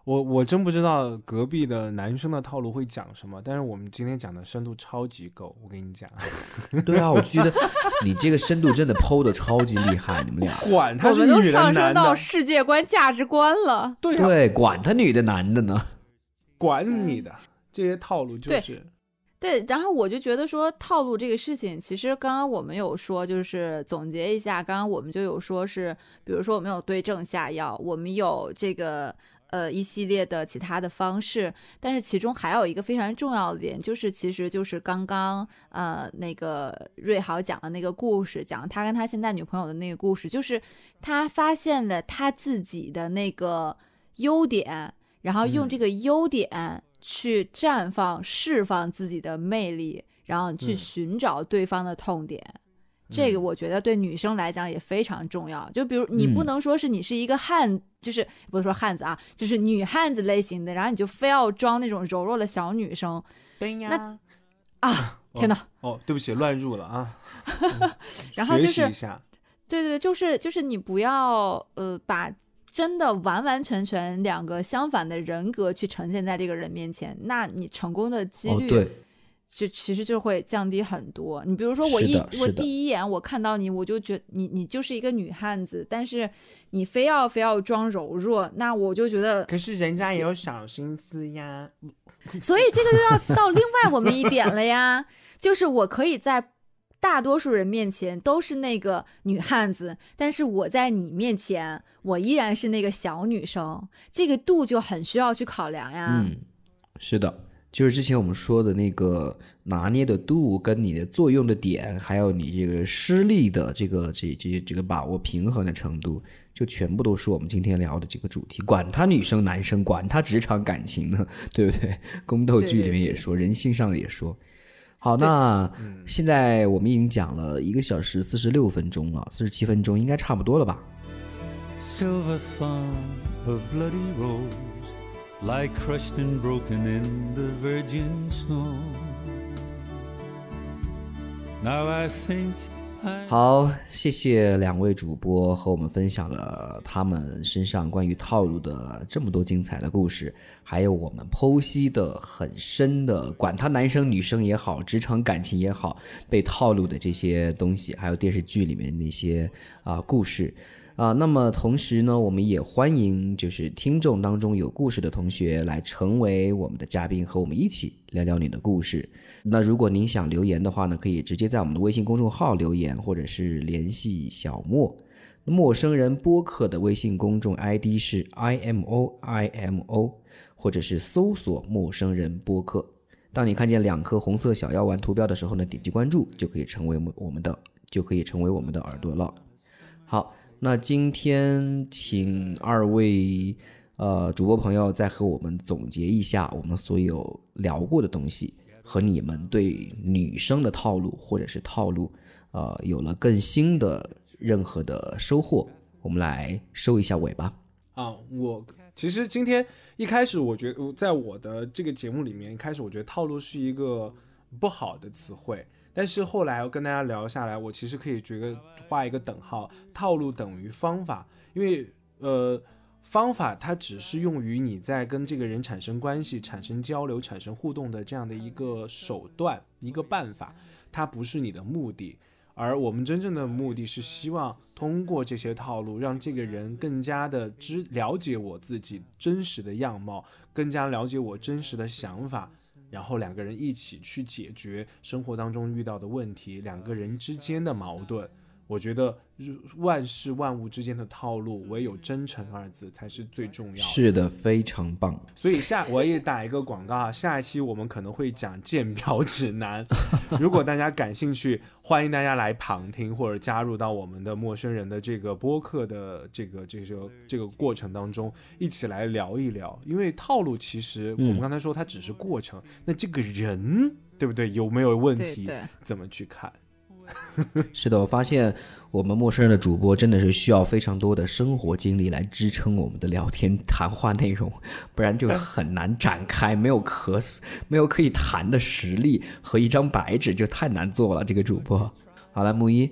我我真不知道隔壁的男生的套路会讲什么，但是我们今天讲的深度超级够，我跟你讲，对啊，我就觉得你这个深度真的剖的超级厉害，你们俩。管他我们都是女的上升到，世界观、价值观了。对啊，对，管他女的男的呢。管你的这些套路就是对，然后我就觉得说套路这个事情，其实刚刚我们有说，就是总结一下，刚刚我们就有说是，比如说我们有对症下药，我们有这个呃一系列的其他的方式，但是其中还有一个非常重要的点，就是其实就是刚刚呃那个瑞豪讲的那个故事，讲他跟他现在女朋友的那个故事，就是他发现了他自己的那个优点，然后用这个优点去绽放、释放自己的魅力，然后去嗯。寻找对方的痛点。这个我觉得对女生来讲也非常重要。就比如你不嗯能说是你是一个汉，就是不是说汉子啊，就是女汉子类型的，然后你就非要装那种柔弱的小女生对呀。啊！天哪！哦，对不起，乱入了啊。然后就是学习一下，对对，就是就是你不要呃把真的完完全全两个相反的人格去呈现在这个人面前，那你成功的几哦，率对，就其实就会降低很多。你比如说我一我第一眼我看到你，我就觉你你就是一个女汉子，但是你非要非要装柔弱，那我就觉得，可是人家也有小心思呀。所以这个又要到另外我们一点了呀，就是我可以在大多数人面前都是那个女汉子，但是我在你面前，我依然是那个小女生，这个度就很需要去考量呀。嗯，是的，就是之前我们说的那个拿捏的度，跟你的作用的点，还有你这个施力的这个这这这个把握平衡的程度，就全部都是我们今天聊的这个主题。管他女生男生，管他职场感情呢，对不对？宫斗剧里面也说，人性上也说。好，那现在我们已经讲了一个小时四十六分钟了，四十七分钟应该差不多了吧？Silver thong of bloody rose, lie crushed and broken in the virgin snow. Now I think I 好，谢谢两位主播和我们分享了他们身上关于套路的这么多精彩的故事，还有我们剖析的很深的，管他男生女生也好，职场感情也好，被套路的这些东西，还有电视剧里面那些啊、故事。啊，那么同时呢，我们也欢迎就是听众当中有故事的同学来成为我们的嘉宾，和我们一起聊聊你的故事。那如果您想留言的话呢，可以直接在我们的微信公众号留言，或者是联系小莫。陌生人播客的微信公众 ID 是 i m o i m o，或者是搜索“陌生人播客”。当你看见两颗红色小药丸图标的时候呢，点击关注就可以成为我们的就可以成为我们的耳朵了。好，那今天请二位呃主播朋友再和我们总结一下我们所有聊过的东西，和你们对女生的套路或者是套路，呃，有了更新的任何的收获，我们来收一下尾吧。啊，我其实今天一开始，我觉得在我的这个节目里面，一开始我觉得套路是一个不好的词汇，但是后来我跟大家聊下来，我其实可以觉得画一个等号，套路等于方法，因为呃，方法它只是用于你在跟这个人产生关系、产生交流、产生互动的这样的一个手段、一个办法，它不是你的目的。而我们真正的目的是希望通过这些套路，让这个人更加的知了解我自己真实的样貌，更加了解我真实的想法，然后两个人一起去解决生活当中遇到的问题，两个人之间的矛盾。我觉得万事万物之间的套路，唯有真诚二字才是最重要的。是的，非常棒。所以下我也打一个广告啊，下一期我们可能会讲鉴表指南，如果大家感兴趣，欢迎大家来旁听或者加入到我们的陌生人的这个播客的这个这个这个过程当中，一起来聊一聊。因为套路其实我们刚才说它只是过程，那这个人对不对有没有问题，对对怎么去看？是的，我发现我们陌生人的主播真的是需要非常多的生活经历来支撑我们的聊天谈话内容，不然就很难展开，没有可没有可以谈的实力和一张白纸就太难做了。这个主播，好了，木一，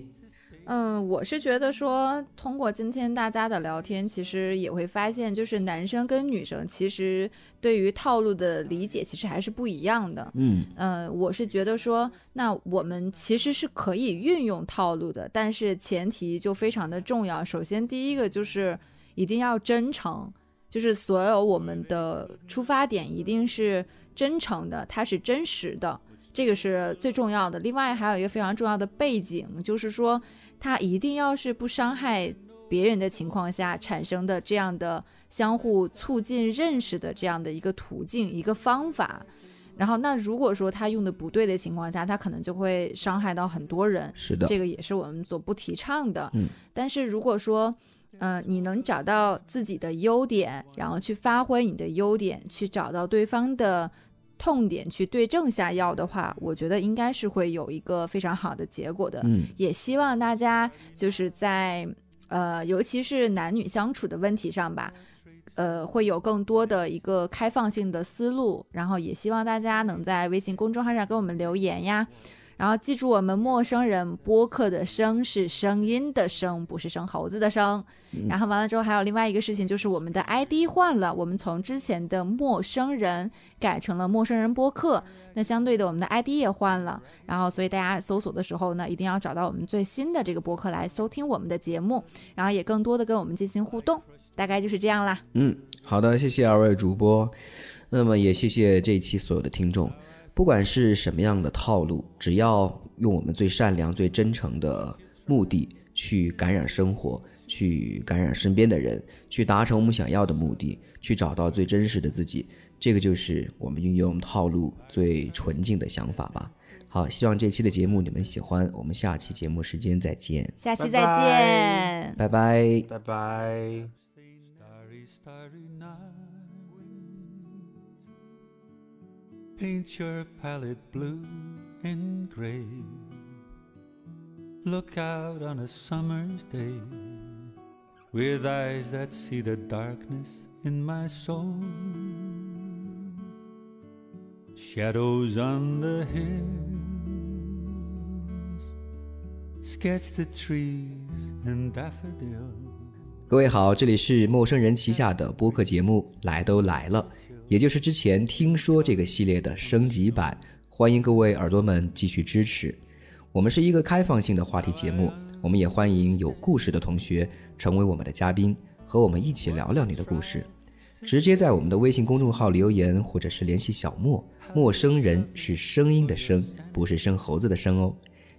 嗯，我是觉得说，通过今天大家的聊天，其实也会发现，就是男生跟女生其实对于套路的理解其实还是不一样的。嗯嗯，我是觉得说，那我们其实是可以运用套路的，但是前提就非常的重要。首先，第一个就是一定要真诚，就是所有我们的出发点一定是真诚的，它是真实的，这个是最重要的。另外，还有一个非常重要的背景，就是说，它一定要是不伤害别人的情况下产生的这样的相互促进认识的这样的一个途径、一个方法。然后，那如果说他用的不对的情况下，他可能就会伤害到很多人。是的，这个也是我们所不提倡的。嗯，但是如果说，嗯、你能找到自己的优点，然后去发挥你的优点，去找到对方的痛点，去对症下药的话，我觉得应该是会有一个非常好的结果的。嗯也希望大家就是在呃，尤其是男女相处的问题上吧，呃，会有更多的一个开放性的思路。然后也希望大家能在微信公众号上给我们留言呀。然后记住，我们陌生人播客的“声”是声音的“声”，不是生猴子的“声”。然后完了之后，还有另外一个事情，就是我们的 ID 换了，我们从之前的陌生人改成了陌生人播客。那相对的，我们的 ID 也换了。然后，所以大家搜索的时候呢，一定要找到我们最新的这个播客来收听我们的节目，然后也更多的跟我们进行互动。大概就是这样啦。嗯，好的，谢谢二位主播，那么也谢谢这一期所有的听众。不管是什么样的套路，只要用我们最善良、最真诚的目的去感染生活，去感染身边的人，去达成我们想要的目的，去找到最真实的自己。这个就是我们运用套路最纯净的想法吧。好，希望这期的节目你们喜欢，我们下期节目时间再见，下期再见，拜拜，拜拜。Starry, starry night. Paint your palette blue and gray. Look out on a summer's day with eyes that see the darkness in my soul. Shadows on the hills sketch the trees and daffodils. 各位好，这里是陌生人旗下的播客节目《来都来了》， 也就是之前听说这个系列的升级版，欢迎各位耳朵们继续支持。我们是一个开放性的话题节目，我们也欢迎有故事的同学成为我们的嘉宾，和我们一起聊聊你的故事。直接在我们的微信公众号留言，或者是联系小莫。陌生人是声音的声，不是生猴子的生哦。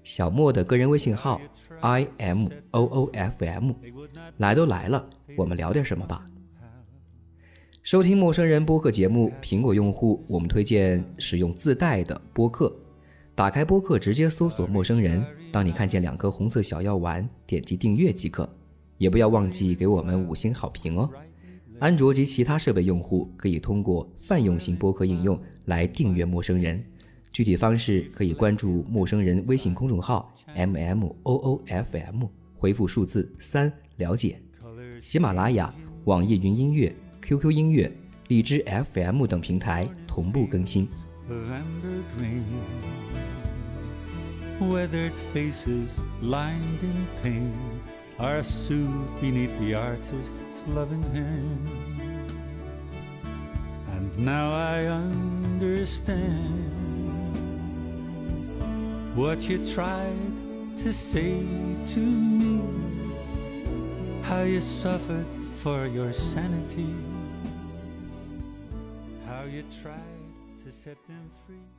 小莫的个人微信号 i m o o f m，来都来了，我们聊点什么吧。收听陌生人播客节目，苹果用户我们推荐使用自带的播客。打开播客，直接搜索“陌生人”。当你看见两颗红色小药丸，点击订阅即可。也不要忘记给我们五星好评哦。安卓及其他设备用户可以通过泛用型播客应用来订阅陌生人。具体方式可以关注陌生人微信公众号 m m o o f m，回复数字三了解。喜马拉雅、网易云音乐、QQ 音乐、荔枝 FM 等平台同步更新。 of amber green. Weathered faces lined in pain are soothed beneath the artist's loving hand. And now I understand what you tried to say to me, how you suffered for your sanity, how you tried to set them free.